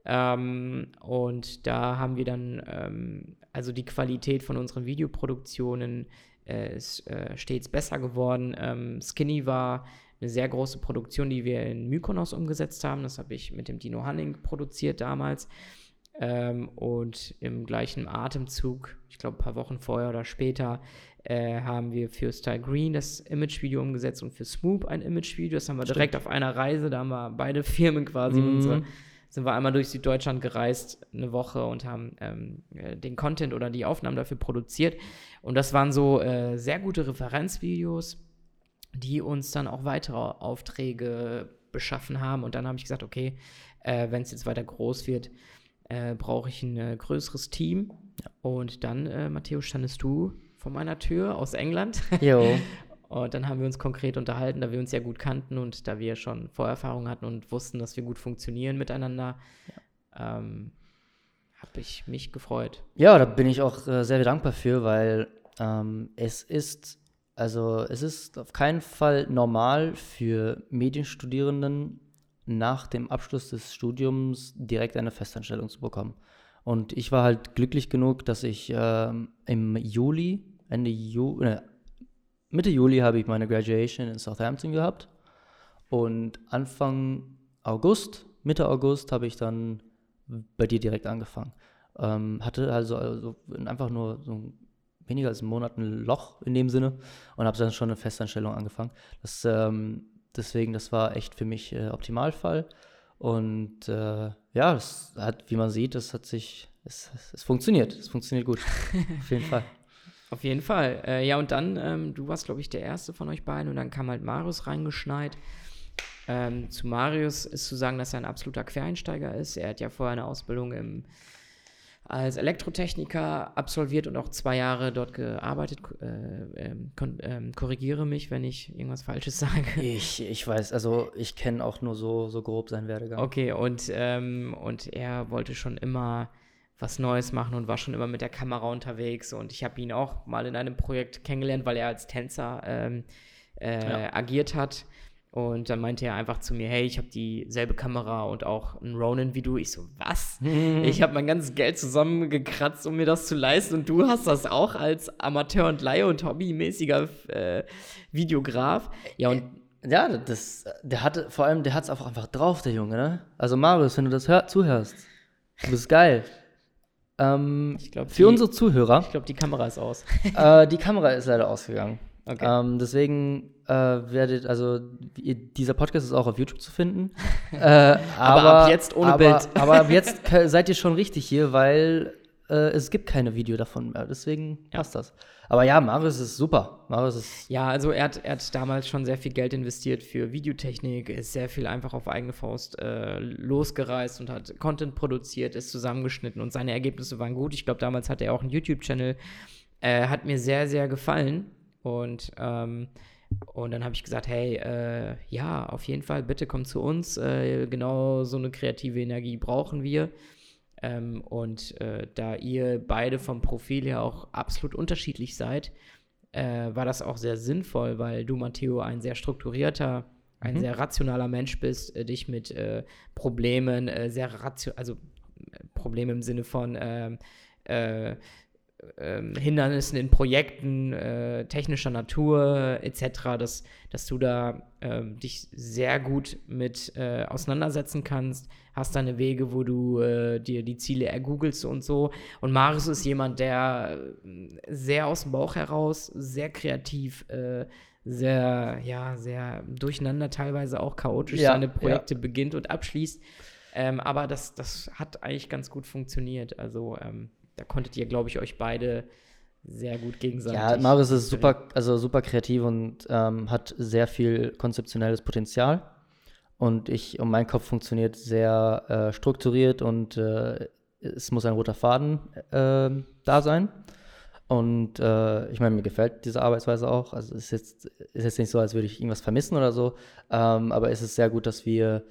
Ähm, und da haben wir dann, ähm, also die Qualität von unseren Videoproduktionen äh, ist äh, stets besser geworden. Ähm, Skinny war eine sehr große Produktion, die wir in Mykonos umgesetzt haben. Das habe ich mit dem Dino Hanning produziert damals. Ähm, und im gleichen Atemzug, ich glaube ein paar Wochen vorher oder später, äh, haben wir für Style Green das Imagevideo umgesetzt und für Smoop ein Imagevideo. Das haben wir Stimmt. direkt auf einer Reise, da haben wir beide Firmen quasi mhm. unsere sind wir einmal durch Süddeutschland gereist, eine Woche und haben ähm, äh, den Content oder die Aufnahmen dafür produziert. Und das waren so äh, sehr gute Referenzvideos, die uns dann auch weitere Aufträge beschaffen haben. Und dann habe ich gesagt, okay, äh, wenn es jetzt weiter groß wird, äh, brauche ich ein äh, größeres Team. Ja. Und dann, äh, Matteo, standest du vor meiner Tür aus England. Jo. und dann haben wir uns konkret unterhalten, da wir uns ja gut kannten und da wir schon Vorerfahrung hatten und wussten, dass wir gut funktionieren miteinander. Ja. Ähm, habe ich mich gefreut. Ja, da bin ich auch äh, sehr dankbar für, weil ähm, es ist, also es ist auf keinen Fall normal für Medienstudierenden nach dem Abschluss des Studiums direkt eine Festanstellung zu bekommen. Und ich war halt glücklich genug, dass ich äh, im Juli, Ende Juli, äh, Mitte Juli habe ich meine Graduation in Southampton gehabt. Und Anfang August, Mitte August, habe ich dann bei dir direkt angefangen. Ähm, hatte also, also einfach nur so weniger als einen Monat ein Loch in dem Sinne und habe dann schon eine Festanstellung angefangen. Das ähm, deswegen, das war echt für mich äh, Optimalfall. Und äh, ja, es hat, wie man sieht, es hat sich, es, es funktioniert. Es funktioniert gut. Auf jeden Fall. Auf jeden Fall. Äh, ja, und dann, ähm, du warst, glaube ich, der Erste von euch beiden und dann kam halt Marius reingeschneit. Ähm, zu Marius ist zu sagen, dass er ein absoluter Quereinsteiger ist. Er hat ja vorher eine Ausbildung im als Elektrotechniker absolviert und auch zwei Jahre dort gearbeitet. Äh, ähm, ähm, korrigiere mich, wenn ich irgendwas Falsches sage. Ich, ich weiß, also ich kenne auch nur so, so grob seinen Werdegang. Okay, und, ähm, und er wollte schon immer was Neues machen und war schon immer mit der Kamera unterwegs. Und ich habe ihn auch mal in einem Projekt kennengelernt, weil er als Tänzer ähm, äh, ja. agiert hat. Und dann meinte er einfach zu mir, hey, ich habe dieselbe Kamera und auch ein Ronin wie du. Ich so, was? ich habe mein ganzes Geld zusammengekratzt, um mir das zu leisten. Und du hast das auch als Amateur und Laie und hobbymäßiger äh, Videograf. Ja, und ja, das, der hatte, vor allem, der hat es auch einfach drauf, der Junge, ne? Also Marius, wenn du das hör, zuhörst, du bist geil. Ähm, glaub, für die, unsere Zuhörer. Ich glaube, die Kamera ist aus. äh, die Kamera ist leider ausgegangen. Okay. Ähm, deswegen äh, werdet, also dieser Podcast ist auch auf YouTube zu finden. äh, aber, aber, ab jetzt ohne aber, Bild. aber ab jetzt seid ihr schon richtig hier, weil äh, es gibt keine Video davon mehr. Deswegen ja. passt das. Aber ja, Marius ist super. Marius ist ja, also er hat, er hat damals schon sehr viel Geld investiert für Videotechnik, ist sehr viel einfach auf eigene Faust äh, losgereist und hat Content produziert, ist zusammengeschnitten und seine Ergebnisse waren gut. Ich glaube, damals hatte er auch einen YouTube-Channel. Äh, hat mir sehr, sehr gefallen. Und, ähm, und dann habe ich gesagt, hey, äh, ja, auf jeden Fall, bitte komm zu uns. Äh, genau so eine kreative Energie brauchen wir. Ähm, und äh, da ihr beide vom Profil her auch absolut unterschiedlich seid, äh, war das auch sehr sinnvoll, weil du, Matteo, ein sehr strukturierter, ein mhm. sehr rationaler Mensch bist, äh, dich mit äh, Problemen sehr rational, also Probleme im Sinne von ähm, ähm, Hindernissen in Projekten äh, technischer Natur etc., dass, dass du da äh, dich sehr gut mit äh, auseinandersetzen kannst, hast deine Wege, wo du äh, dir die Ziele ergoogelst und so. Und Marius ist jemand, der äh, sehr aus dem Bauch heraus, sehr kreativ, äh, sehr, ja, sehr durcheinander, teilweise auch chaotisch ja, seine Projekte ja. beginnt und abschließt. Ähm, aber das, das hat eigentlich ganz gut funktioniert. Also ähm, da konntet ihr, glaube ich, euch beide sehr gut gegenseitig. Ja, Marius ist super, also super kreativ und ähm, hat sehr viel konzeptionelles Potenzial. Und ich und mein Kopf funktioniert sehr äh, strukturiert und äh, es muss ein roter Faden äh, da sein. Und äh, ich meine, mir gefällt diese Arbeitsweise auch. Also es ist jetzt, ist jetzt nicht so, als würde ich irgendwas vermissen oder so. Ähm, aber es ist sehr gut, dass wir,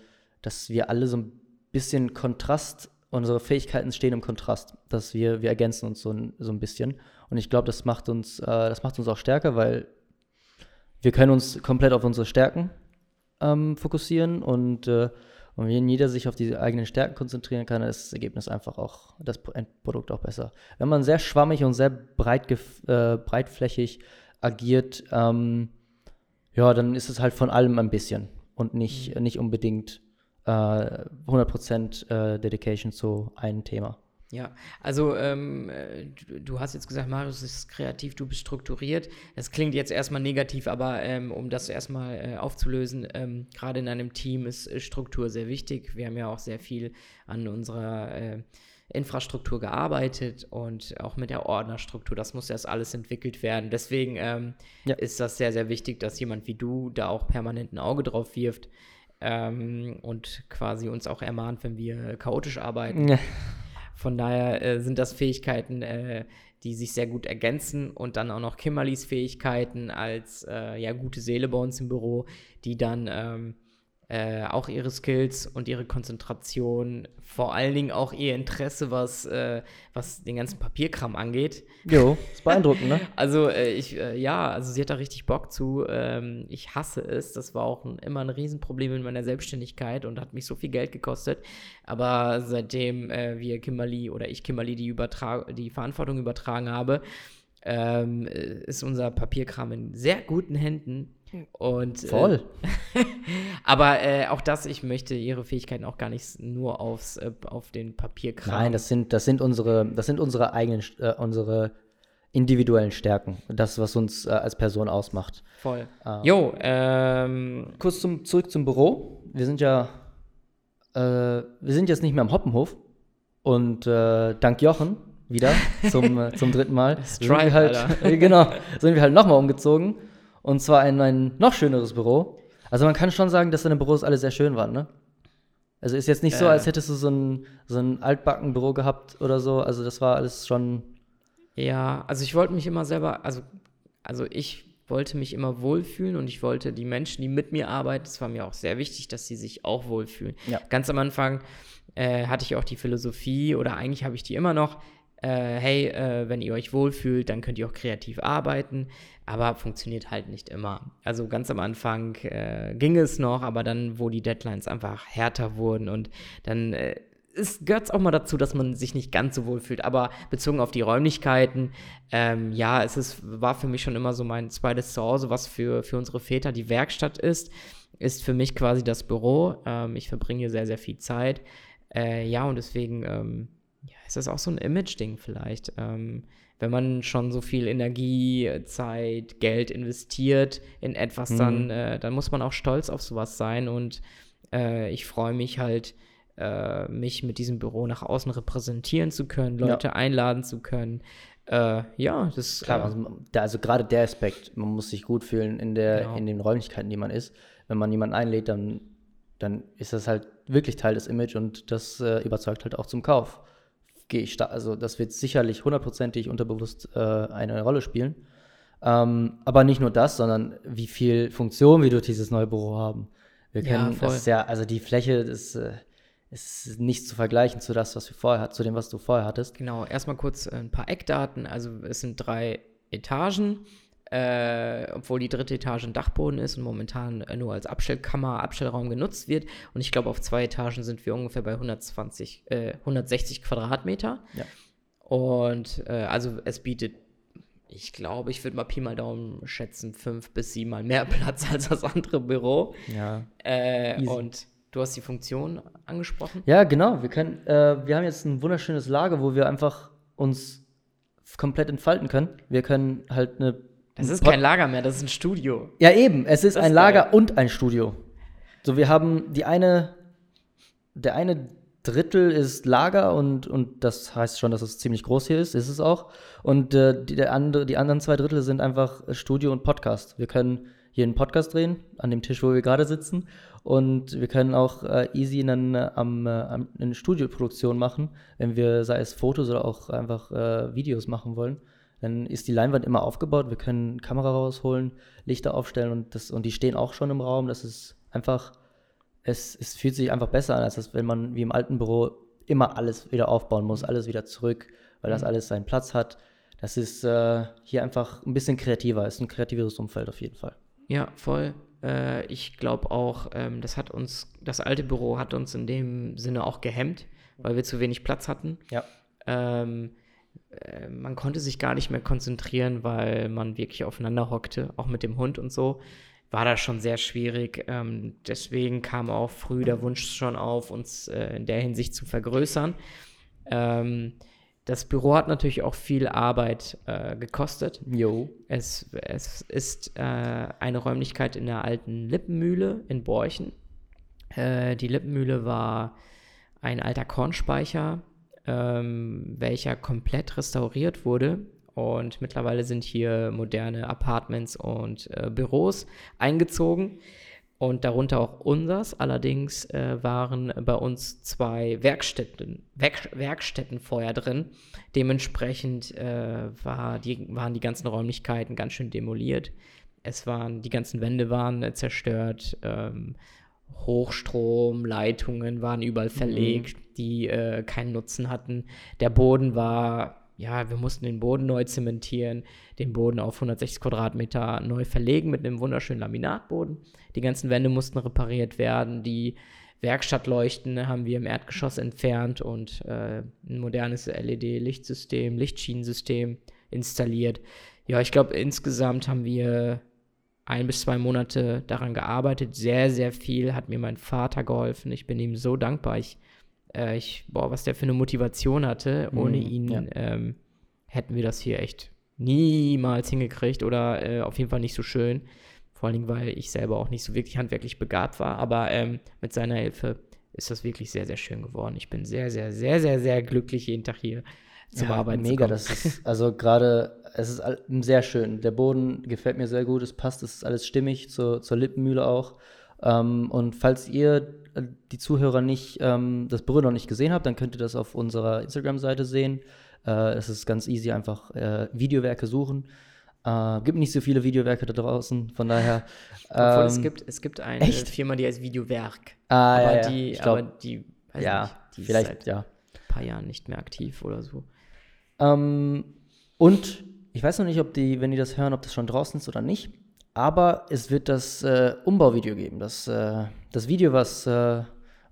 dass wir alle so ein bisschen Kontrast unsere Fähigkeiten stehen im Kontrast, dass wir, wir ergänzen uns so ein, so ein bisschen. Und ich glaube, das macht uns, äh, das macht uns auch stärker, weil wir können uns komplett auf unsere Stärken ähm, fokussieren und, äh, Und wenn jeder sich auf die eigenen Stärken konzentrieren kann, dann ist das Ergebnis einfach auch, das Endprodukt auch besser. Wenn man sehr schwammig und sehr breit, äh, breitflächig agiert, ähm, ja, dann ist es halt von allem ein bisschen und nicht, mhm. nicht unbedingt äh, 100% äh, Dedication zu einem Thema. Ja, also ähm, äh, du, du, hast jetzt gesagt, Marius ist kreativ, du bist strukturiert. Das klingt jetzt erstmal negativ, aber ähm, um das erstmal äh, aufzulösen, ähm, gerade in einem Team ist äh, Struktur sehr wichtig. Wir haben ja auch sehr viel an unserer äh, Infrastruktur gearbeitet und auch mit der Ordnerstruktur. Das muss erst alles entwickelt werden. Deswegen ähm, ja. ist das sehr, sehr wichtig, dass jemand wie du da auch permanent ein Auge drauf wirft ähm, und quasi uns auch ermahnt, wenn wir chaotisch arbeiten. Ja. Von daher äh, sind das Fähigkeiten, äh, die sich sehr gut ergänzen und dann auch noch Kimberlys Fähigkeiten als äh, ja, gute Seele bei uns im Büro, die dann ähm, äh, auch ihre Skills und ihre Konzentration, vor allen Dingen auch ihr Interesse, was, äh, was den ganzen Papierkram angeht. Jo, ist beeindruckend, ne? also äh, ich, äh, ja, also sie hat da richtig Bock zu. Ähm, ich hasse es. Das war auch ein, immer ein Riesenproblem in meiner Selbstständigkeit und hat mich so viel Geld gekostet. Aber seitdem äh, wir Kimberly oder ich Kimberly die, Übertrag die Verantwortung übertragen habe, ähm, ist unser Papierkram in sehr guten Händen und, äh, Voll. Äh, aber äh, auch das, ich möchte ihre Fähigkeiten auch gar nicht nur aufs, äh, auf den Papierkram. Nein, das sind, das sind unsere, das sind unsere eigenen, äh, unsere individuellen Stärken. Das, was uns äh, als Person ausmacht. Voll. Ähm, jo, ähm, kurz zum, zurück zum Büro. Wir sind ja, wir sind jetzt nicht mehr am Hoppenhof. Und dank Jochen wieder zum, zum dritten Mal. Stripe, sind wir halt, genau, sind wir halt nochmal umgezogen. Und zwar in ein noch schöneres Büro. Also man kann schon sagen, dass deine Büros alle sehr schön waren, ne? Also ist jetzt nicht äh. so, als hättest du so ein, so ein altbacken Büro gehabt oder so. Also das war alles schon. Ja, also ich wollte mich immer selber, also, also ich wollte mich immer wohlfühlen und ich wollte die Menschen, die mit mir arbeiten, es war mir auch sehr wichtig, dass sie sich auch wohlfühlen. Ja. Ganz am Anfang äh, hatte ich auch die Philosophie oder eigentlich habe ich die immer noch, äh, hey, äh, wenn ihr euch wohlfühlt, dann könnt ihr auch kreativ arbeiten, aber funktioniert halt nicht immer. Also ganz am Anfang äh, ging es noch, aber dann, wo die Deadlines einfach härter wurden und dann äh, es gehört auch mal dazu, dass man sich nicht ganz so wohl fühlt. Aber bezogen auf die Räumlichkeiten, ähm, ja, es ist, war für mich schon immer so mein zweites Zuhause, was für, für unsere Väter die Werkstatt ist, ist für mich quasi das Büro. Ähm, ich verbringe hier sehr, sehr viel Zeit. Äh, ja, und deswegen ähm, ja, ist das auch so ein Image-Ding vielleicht. Ähm, wenn man schon so viel Energie, Zeit, Geld investiert in etwas, mhm. dann, äh, dann muss man auch stolz auf sowas sein. Und äh, ich freue mich halt, äh, mich mit diesem Büro nach außen repräsentieren zu können, Leute ja. einladen zu können. Äh, ja, das Klar, äh, also, also gerade der Aspekt, man muss sich gut fühlen in, der, genau. in den Räumlichkeiten, die man ist. Wenn man jemanden einlädt, dann, dann ist das halt wirklich Teil des Image und das äh, überzeugt halt auch zum Kauf gehe ich also das wird sicherlich hundertprozentig unterbewusst äh, eine Rolle spielen. Ähm, aber nicht nur das, sondern wie viel Funktion wir durch dieses neue Büro haben. Wir können, ja, das ja, also die Fläche ist, äh, ist nicht zu vergleichen zu das, was wir vorher hatten, zu dem, was du vorher hattest. Genau, erstmal kurz ein paar Eckdaten. Also es sind drei Etagen äh, obwohl die dritte Etage ein Dachboden ist und momentan äh, nur als Abstellkammer, Abstellraum genutzt wird. Und ich glaube, auf zwei Etagen sind wir ungefähr bei 120, äh, 160 Quadratmeter. Ja. Und äh, also es bietet, ich glaube, ich würde mal Pi mal Daumen schätzen, fünf bis sieben Mal mehr Platz als das andere Büro. Ja. Äh, und du hast die Funktion angesprochen. Ja, genau. Wir können, äh, wir haben jetzt ein wunderschönes Lager, wo wir einfach uns komplett entfalten können. Wir können halt eine es ist kein Lager mehr, das ist ein Studio. Ja, eben. Es ist das ein Lager geil. und ein Studio. So, wir haben die eine, der eine Drittel ist Lager und, und das heißt schon, dass es ziemlich groß hier ist, ist es auch. Und äh, die, der andere, die anderen zwei Drittel sind einfach Studio und Podcast. Wir können hier einen Podcast drehen, an dem Tisch, wo wir gerade sitzen. Und wir können auch äh, easy einen, äh, am, äh, eine Studioproduktion machen, wenn wir, sei es Fotos oder auch einfach äh, Videos machen wollen. Dann ist die Leinwand immer aufgebaut. Wir können Kamera rausholen, Lichter aufstellen und, das, und die stehen auch schon im Raum. Das ist einfach, es, es fühlt sich einfach besser an, als das, wenn man wie im alten Büro immer alles wieder aufbauen muss, alles wieder zurück, weil das mhm. alles seinen Platz hat. Das ist äh, hier einfach ein bisschen kreativer, ist ein kreativeres Umfeld auf jeden Fall. Ja, voll. Äh, ich glaube auch, ähm, das hat uns, das alte Büro hat uns in dem Sinne auch gehemmt, weil wir zu wenig Platz hatten. Ja. Ähm, äh, man konnte sich gar nicht mehr konzentrieren, weil man wirklich aufeinander hockte, auch mit dem Hund und so. War das schon sehr schwierig. Ähm, deswegen kam auch früh der Wunsch schon auf, uns äh, in der Hinsicht zu vergrößern. Ähm, das Büro hat natürlich auch viel Arbeit äh, gekostet. Jo. Es, es ist äh, eine Räumlichkeit in der alten Lippenmühle in Borchen. Äh, die Lippenmühle war ein alter Kornspeicher, ähm, welcher komplett restauriert wurde. Und mittlerweile sind hier moderne Apartments und äh, Büros eingezogen und darunter auch unsers. Allerdings äh, waren bei uns zwei Werkstätten, Werk Werkstätten vorher drin. Dementsprechend äh, war die, waren die ganzen Räumlichkeiten ganz schön demoliert. Es waren, die ganzen Wände waren äh, zerstört. Ähm, Hochstromleitungen waren überall mhm. verlegt, mhm. Die äh, keinen Nutzen hatten. Der Boden war ja, wir mussten den Boden neu zementieren, den Boden auf 160 Quadratmeter neu verlegen mit einem wunderschönen Laminatboden. Die ganzen Wände mussten repariert werden, die Werkstattleuchten haben wir im Erdgeschoss entfernt und äh, ein modernes LED-Lichtsystem, Lichtschienensystem installiert. Ja, ich glaube, insgesamt haben wir ein bis zwei Monate daran gearbeitet. Sehr, sehr viel hat mir mein Vater geholfen. Ich bin ihm so dankbar. Ich äh, ich, boah, was der für eine Motivation hatte. Ohne mhm, ihn ja. ähm, hätten wir das hier echt niemals hingekriegt oder äh, auf jeden Fall nicht so schön. Vor allen Dingen, weil ich selber auch nicht so wirklich handwerklich begabt war. Aber ähm, mit seiner Hilfe ist das wirklich sehr, sehr schön geworden. Ich bin sehr, sehr, sehr, sehr, sehr glücklich, jeden Tag hier zum ja, Arbeiten mega, das ist, also gerade, es ist sehr schön. Der Boden gefällt mir sehr gut, es passt, es ist alles stimmig, zur, zur Lippenmühle auch. Ähm, und falls ihr äh, die Zuhörer nicht ähm, das Büro noch nicht gesehen habt, dann könnt ihr das auf unserer Instagram-Seite sehen. Äh, es ist ganz easy, einfach äh, Videowerke suchen. Äh, gibt nicht so viele Videowerke da draußen, von daher. Obwohl, es ähm, gibt, es gibt eine echt? Firma, die heißt Videowerk. Ah, aber, ja, ja. Die, glaub, aber die, ja, nicht, die vielleicht, ist seit ja. ein paar Jahren nicht mehr aktiv oder so. Ähm, und ich weiß noch nicht, ob die, wenn die das hören, ob das schon draußen ist oder nicht. Aber es wird das äh, Umbauvideo geben. Das, äh, das Video, was, äh,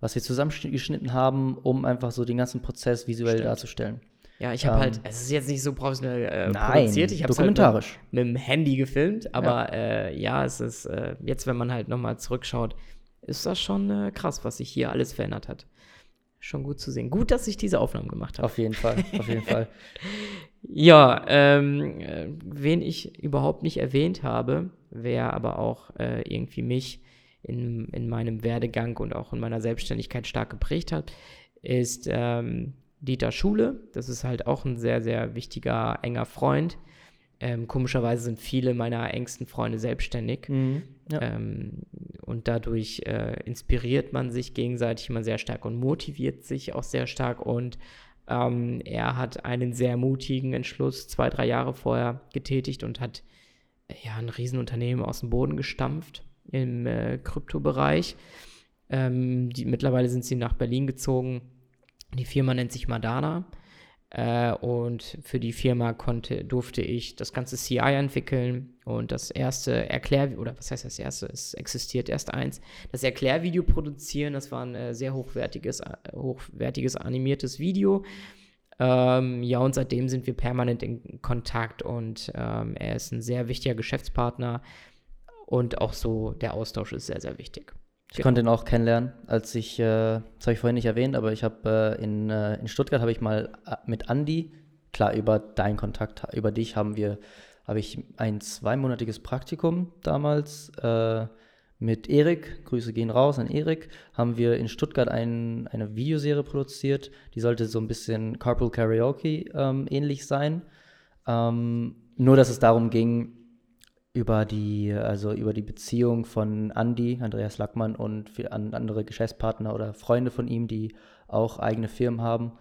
was wir zusammengeschnitten haben, um einfach so den ganzen Prozess visuell Stimmt. darzustellen. Ja, ich habe ähm, halt, es ist jetzt nicht so professionell äh, nein, produziert. Ich habe es halt mit, mit, dem Handy gefilmt, aber ja, äh, ja es ist äh, jetzt, wenn man halt nochmal zurückschaut, ist das schon äh, krass, was sich hier alles verändert hat. Schon gut zu sehen. Gut, dass ich diese Aufnahmen gemacht habe. Auf jeden Fall, auf jeden Fall. Ja, ähm, äh, wen ich überhaupt nicht erwähnt habe, wer aber auch äh, irgendwie mich in, in meinem Werdegang und auch in meiner Selbstständigkeit stark geprägt hat, ist ähm, Dieter Schule. Das ist halt auch ein sehr, sehr wichtiger, enger Freund. Ähm, komischerweise sind viele meiner engsten Freunde selbstständig. Mhm, ja. ähm, und dadurch äh, inspiriert man sich gegenseitig immer sehr stark und motiviert sich auch sehr stark. Und ähm, er hat einen sehr mutigen Entschluss zwei, drei Jahre vorher getätigt und hat ja ein Riesenunternehmen aus dem Boden gestampft im äh, Kryptobereich. Ähm, die, mittlerweile sind sie nach Berlin gezogen. Die Firma nennt sich Madana. Äh, und für die Firma konnte, durfte ich das ganze CI entwickeln und das erste Erklär, oder was heißt das erste? Es existiert erst eins. Das Erklärvideo produzieren, das war ein äh, sehr hochwertiges, äh, hochwertiges animiertes Video. Ähm, ja, und seitdem sind wir permanent in Kontakt und ähm, er ist ein sehr wichtiger Geschäftspartner und auch so der Austausch ist sehr, sehr wichtig. Ich genau. konnte ihn auch kennenlernen, als ich, äh, das habe ich vorhin nicht erwähnt, aber ich habe äh, in, äh, in Stuttgart habe ich mal äh, mit Andy, klar über deinen Kontakt, über dich haben wir, habe ich ein zweimonatiges Praktikum damals äh, mit Erik, Grüße gehen raus an Erik, haben wir in Stuttgart ein, eine Videoserie produziert, die sollte so ein bisschen Carpool Karaoke ähm, ähnlich sein. Ähm, nur, dass es darum ging, über die, also über die Beziehung von Andy, Andreas Lackmann und andere Geschäftspartner oder Freunde von ihm, die auch eigene Firmen haben.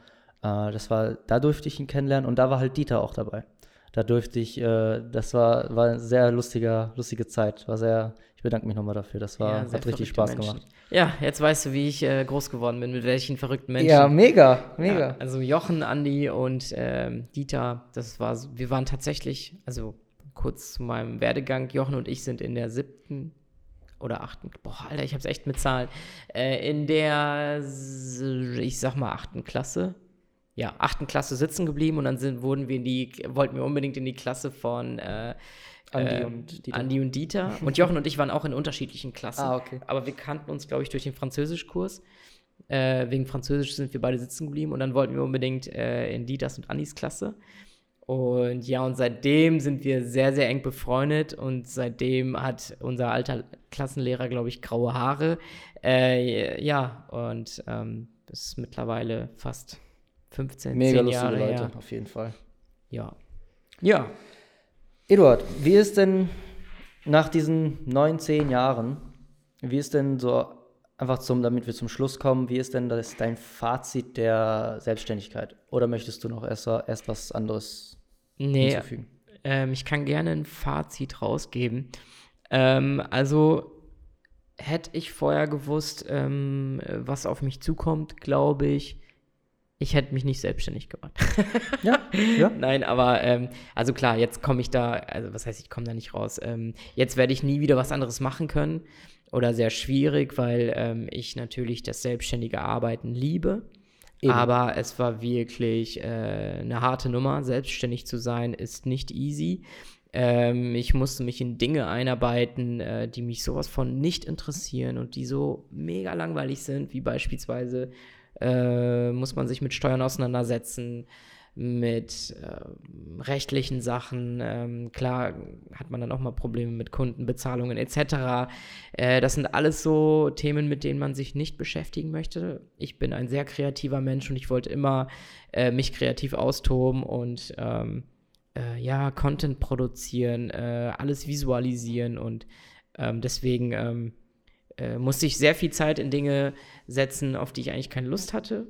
Äh, das war, da durfte ich ihn kennenlernen und da war halt Dieter auch dabei. Da durfte ich, äh, das war, war eine sehr lustiger, lustige Zeit. War sehr, ich bedanke mich nochmal dafür. Das war, ja, hat richtig Spaß Menschen. gemacht. Ja, jetzt weißt du, wie ich äh, groß geworden bin, mit welchen verrückten Menschen. Ja, mega, mega. Ja, also Jochen, Andi und ähm, Dieter, das war, wir waren tatsächlich, also kurz zu meinem Werdegang. Jochen und ich sind in der siebten oder achten, boah, Alter, ich hab's echt mit Zahlen, äh, in der, ich sag mal, achten Klasse, ja, achten Klasse sitzen geblieben und dann sind, wurden wir in die, wollten wir unbedingt in die Klasse von äh, Andi, äh, und Dieter. Andi und Dieter. Und Jochen und ich waren auch in unterschiedlichen Klassen. Ah, okay. Aber wir kannten uns, glaube ich, durch den Französischkurs. Äh, wegen Französisch sind wir beide sitzen geblieben und dann wollten wir unbedingt äh, in Dieters und Andis Klasse. Und ja, und seitdem sind wir sehr, sehr eng befreundet und seitdem hat unser alter Klassenlehrer, glaube ich, graue Haare. Äh, ja, und ähm, ist mittlerweile fast 15, Mega 10 Jahre Leute, her. auf jeden Fall. Ja. Ja. Eduard, wie ist denn nach diesen neun, zehn Jahren, wie ist denn so, einfach zum, damit wir zum Schluss kommen, wie ist denn das dein Fazit der Selbstständigkeit? Oder möchtest du noch erst, erst was anderes Nee, hinzufügen? ähm, ich kann gerne ein Fazit rausgeben. Ähm, also hätte ich vorher gewusst, ähm, was auf mich zukommt, glaube ich, ich hätte mich nicht selbstständig gemacht. Ja, ja. Nein, aber ähm, also klar, jetzt komme ich da, also was heißt, ich komme da nicht raus. Ähm, jetzt werde ich nie wieder was anderes machen können oder sehr schwierig, weil ähm, ich natürlich das selbstständige Arbeiten liebe. Eben. Aber es war wirklich äh, eine harte Nummer. Selbstständig zu sein ist nicht easy. Ähm, ich musste mich in Dinge einarbeiten, äh, die mich sowas von nicht interessieren und die so mega langweilig sind, wie beispielsweise äh, muss man sich mit Steuern auseinandersetzen, mit äh, rechtlichen Sachen. Ähm, klar hat man dann auch mal Probleme mit Kundenbezahlungen etc. Äh, das sind alles so Themen, mit denen man sich nicht beschäftigen möchte. Ich bin ein sehr kreativer Mensch und ich wollte immer äh, mich kreativ austoben und ähm, äh, ja, Content produzieren, äh, alles visualisieren und ähm, deswegen ähm, äh, musste ich sehr viel Zeit in Dinge setzen, auf die ich eigentlich keine Lust hatte.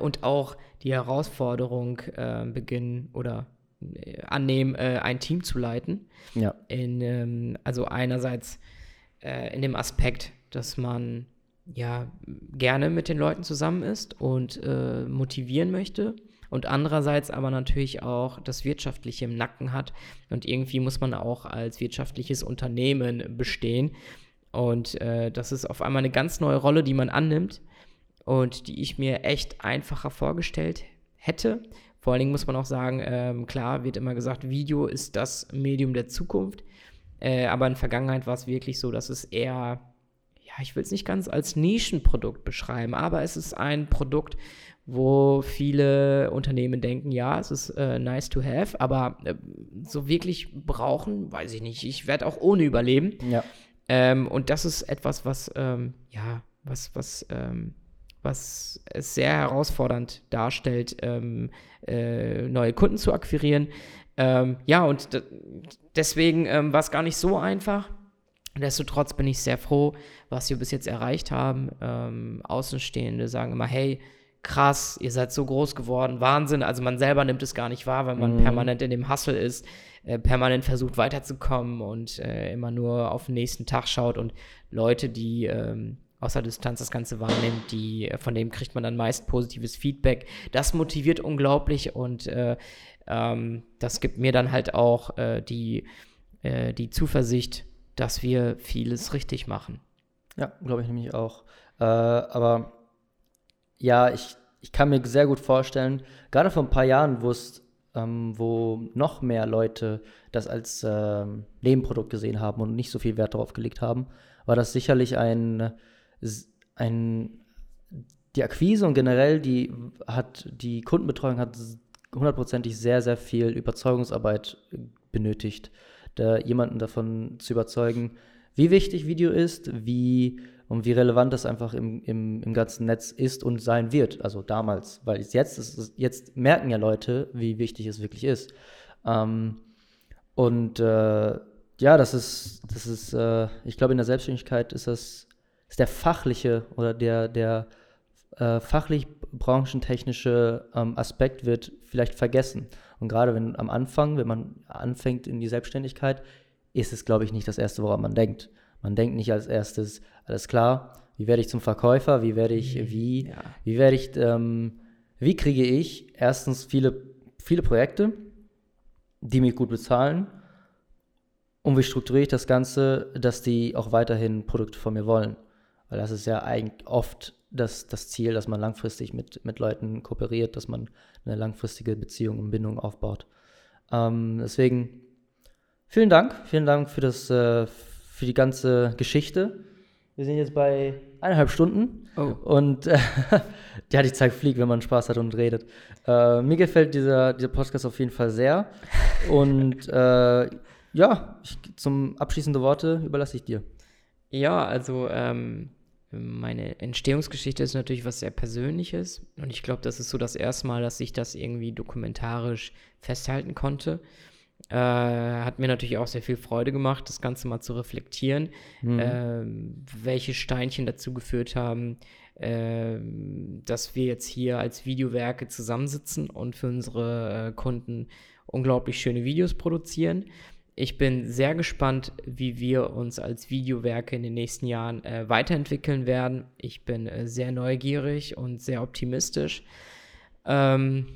Und auch die Herausforderung äh, beginnen oder äh, annehmen, äh, ein Team zu leiten. Ja. In, ähm, also einerseits äh, in dem Aspekt, dass man ja gerne mit den Leuten zusammen ist und äh, motivieren möchte. Und andererseits aber natürlich auch das Wirtschaftliche im Nacken hat. Und irgendwie muss man auch als wirtschaftliches Unternehmen bestehen. Und äh, das ist auf einmal eine ganz neue Rolle, die man annimmt und die ich mir echt einfacher vorgestellt hätte. Vor allen Dingen muss man auch sagen, ähm, klar wird immer gesagt, Video ist das Medium der Zukunft. Äh, aber in der Vergangenheit war es wirklich so, dass es eher, ja, ich will es nicht ganz als Nischenprodukt beschreiben, aber es ist ein Produkt, wo viele Unternehmen denken, ja, es ist äh, nice to have, aber äh, so wirklich brauchen, weiß ich nicht. Ich werde auch ohne überleben. Ja. Ähm, und das ist etwas, was, ähm, ja, was, was, ähm, was es sehr herausfordernd darstellt, ähm, äh, neue Kunden zu akquirieren. Ähm, ja, und deswegen ähm, war es gar nicht so einfach. Nichtsdestotrotz bin ich sehr froh, was wir bis jetzt erreicht haben. Ähm, Außenstehende sagen immer, hey, krass, ihr seid so groß geworden, Wahnsinn. Also man selber nimmt es gar nicht wahr, weil man Mhm. permanent in dem Hustle ist, äh, permanent versucht weiterzukommen und äh, immer nur auf den nächsten Tag schaut und Leute, die ähm, aus der Distanz das Ganze wahrnehmen, die, äh, von dem kriegt man dann meist positives Feedback. Das motiviert unglaublich und äh, ähm, das gibt mir dann halt auch äh, die, äh, die Zuversicht, dass wir vieles richtig machen. Ja, glaube ich nämlich auch. Äh, aber ja, ich, ich kann mir sehr gut vorstellen, gerade vor ein paar Jahren, wo es, ähm, wo noch mehr Leute das als ähm, Nebenprodukt gesehen haben und nicht so viel Wert darauf gelegt haben, war das sicherlich ein, ein die Akquise und generell die hat die Kundenbetreuung hat hundertprozentig sehr, sehr viel Überzeugungsarbeit benötigt, da jemanden davon zu überzeugen, wie wichtig Video ist, wie und wie relevant das einfach im, im, im ganzen Netz ist und sein wird. Also damals, weil jetzt, ist, jetzt merken ja Leute, wie wichtig es wirklich ist. Ähm, und äh, ja, das ist, das ist, äh, ich glaube, in der Selbstständigkeit ist das ist der fachliche oder der, der äh, fachlich branchentechnische ähm, Aspekt wird vielleicht vergessen. Und gerade wenn am Anfang, wenn man anfängt in die Selbstständigkeit, ist es, glaube ich, nicht das Erste, woran man denkt. Man denkt nicht als erstes, alles klar, wie werde ich zum Verkäufer, wie werde ich, wie, Ja. wie werde ich, ähm, wie kriege ich erstens viele, viele Projekte, die mich gut bezahlen und wie strukturiere ich das Ganze, dass die auch weiterhin Produkte von mir wollen. Weil das ist ja eigentlich oft das, das Ziel, dass man langfristig mit, mit Leuten kooperiert, dass man eine langfristige Beziehung und Bindung aufbaut. Ähm, deswegen vielen Dank, vielen Dank für, das, äh, für die ganze Geschichte. Wir sind jetzt bei eineinhalb Stunden oh. und äh, ja, die Zeit fliegt, wenn man Spaß hat und redet. Äh, mir gefällt dieser, dieser Podcast auf jeden Fall sehr und äh, ja, ich, zum abschließende Worte überlasse ich dir. Ja, also ähm, meine Entstehungsgeschichte ist natürlich was sehr Persönliches und ich glaube, das ist so das erste Mal, dass ich das irgendwie dokumentarisch festhalten konnte. Äh, hat mir natürlich auch sehr viel Freude gemacht, das Ganze mal zu reflektieren, mhm. äh, welche Steinchen dazu geführt haben, äh, dass wir jetzt hier als Videowerke zusammensitzen und für unsere äh, Kunden unglaublich schöne Videos produzieren ich bin sehr gespannt, wie wir uns als Videowerke in den nächsten Jahren äh, weiterentwickeln werden. Ich bin äh, sehr neugierig und sehr optimistisch. Ähm,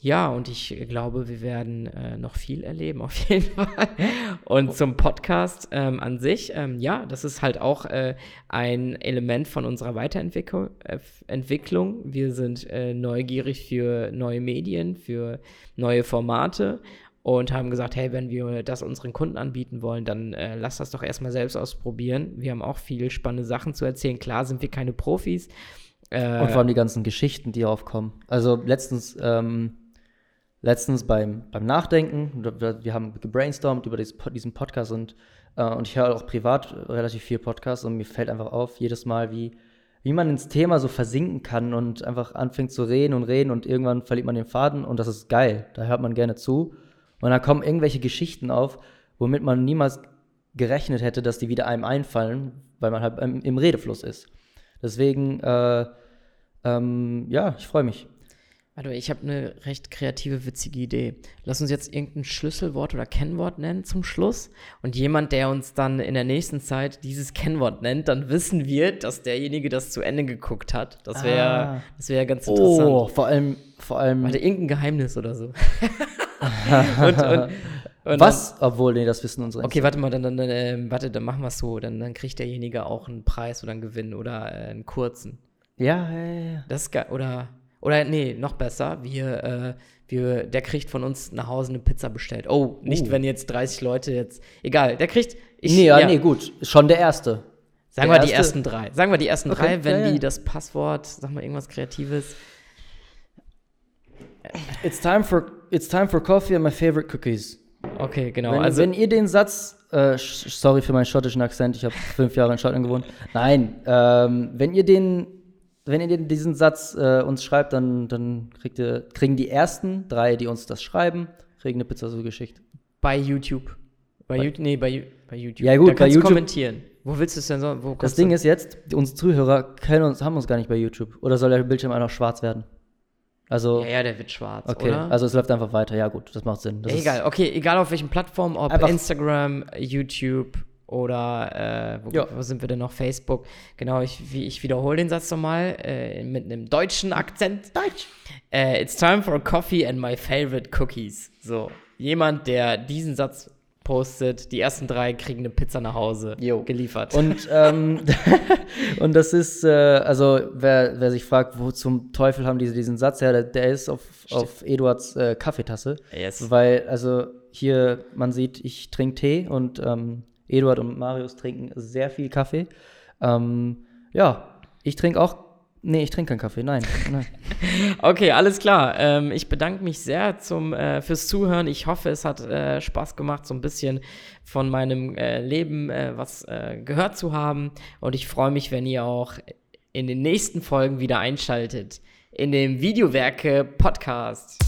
ja, und ich glaube, wir werden äh, noch viel erleben, auf jeden Fall. Und zum Podcast ähm, an sich, ähm, ja, das ist halt auch äh, ein Element von unserer Weiterentwicklung. Äh, wir sind äh, neugierig für neue Medien, für neue Formate und haben gesagt, hey, wenn wir das unseren Kunden anbieten wollen, dann äh, lass das doch erstmal selbst ausprobieren. Wir haben auch viele spannende Sachen zu erzählen. Klar sind wir keine Profis. Äh, und vor allem die ganzen Geschichten, die aufkommen. Also letztens, ähm, letztens beim, beim Nachdenken, wir haben gebrainstormt über diesen Podcast und, äh, und ich höre auch privat relativ viel Podcasts und mir fällt einfach auf, jedes Mal, wie, wie man ins Thema so versinken kann und einfach anfängt zu reden und reden und irgendwann verliert man den Faden und das ist geil. Da hört man gerne zu. Und dann kommen irgendwelche Geschichten auf, womit man niemals gerechnet hätte, dass die wieder einem einfallen, weil man halt im, im Redefluss ist. Deswegen, äh, ähm, ja, ich freue mich. Warte, ich habe eine recht kreative, witzige Idee. Lass uns jetzt irgendein Schlüsselwort oder Kennwort nennen zum Schluss. Und jemand, der uns dann in der nächsten Zeit dieses Kennwort nennt, dann wissen wir, dass derjenige das zu Ende geguckt hat. Das wäre ah. wär ganz interessant. Oh, vor allem, vor allem. Warte, irgendein Geheimnis oder so. und, und, und Was? Dann, Obwohl, nee, das wissen unsere. Okay, warte mal, dann, dann, dann äh, warte, dann machen wir es so. Dann, dann kriegt derjenige auch einen Preis oder einen Gewinn oder äh, einen kurzen. Ja, ja, ja. Das ist geil. Oder, oder nee, noch besser. Wir, äh, wir, der kriegt von uns nach Hause eine Pizza bestellt. Oh, nicht, uh. wenn jetzt 30 Leute jetzt. Egal, der kriegt. Ich, nee, ja, ja, nee, gut. Schon der Erste. Sagen der wir erste. die ersten drei. Sagen wir die ersten okay, drei, wenn ja, ja. die das Passwort, sag mal irgendwas Kreatives. It's time for it's time for coffee and my favorite cookies. Okay, genau. Wenn, also, wenn ihr den Satz, äh, sorry für meinen schottischen Akzent, ich habe fünf Jahre in Schottland gewohnt. Nein, ähm, wenn ihr den, wenn ihr den, diesen Satz äh, uns schreibt, dann, dann kriegt ihr, kriegen die ersten drei, die uns das schreiben, kriegen eine Pizza so Geschichte. Bei YouTube. Bei, bei, nee, bei, bei YouTube. Ja gut, da bei YouTube. kommentieren. Wo willst du es denn so? Das Ding du? ist jetzt, unsere Zuhörer kennen uns, haben uns gar nicht bei YouTube. Oder soll der Bildschirm einfach schwarz werden? Also, ja, ja, der wird schwarz, okay. oder? Also es läuft einfach weiter. Ja, gut, das macht Sinn. Das egal, okay, egal auf welchen Plattformen, ob Instagram, YouTube oder äh, wo, ja. wo, sind wir denn noch? Facebook. Genau, ich, ich wiederhole den Satz nochmal äh, mit einem deutschen Akzent. Deutsch. Äh, It's time for coffee and my favorite cookies. So, jemand, der diesen Satz postet, die ersten drei kriegen eine Pizza nach Hause jo. geliefert. Und, ähm, und das ist, äh, also wer, wer sich fragt, wo zum Teufel haben diese diesen Satz, ja, der, der ist auf, auf Eduards äh, Kaffeetasse. Yes. Weil, also hier, man sieht, ich trinke Tee und ähm, Eduard und Marius trinken sehr viel Kaffee. Ähm, ja, ich trinke auch Nee, ich trinke keinen Kaffee, nein. nein. okay, alles klar. Ähm, ich bedanke mich sehr zum, äh, fürs Zuhören. Ich hoffe, es hat äh, Spaß gemacht, so ein bisschen von meinem äh, Leben äh, was äh, gehört zu haben. Und ich freue mich, wenn ihr auch in den nächsten Folgen wieder einschaltet in dem Videowerke Podcast.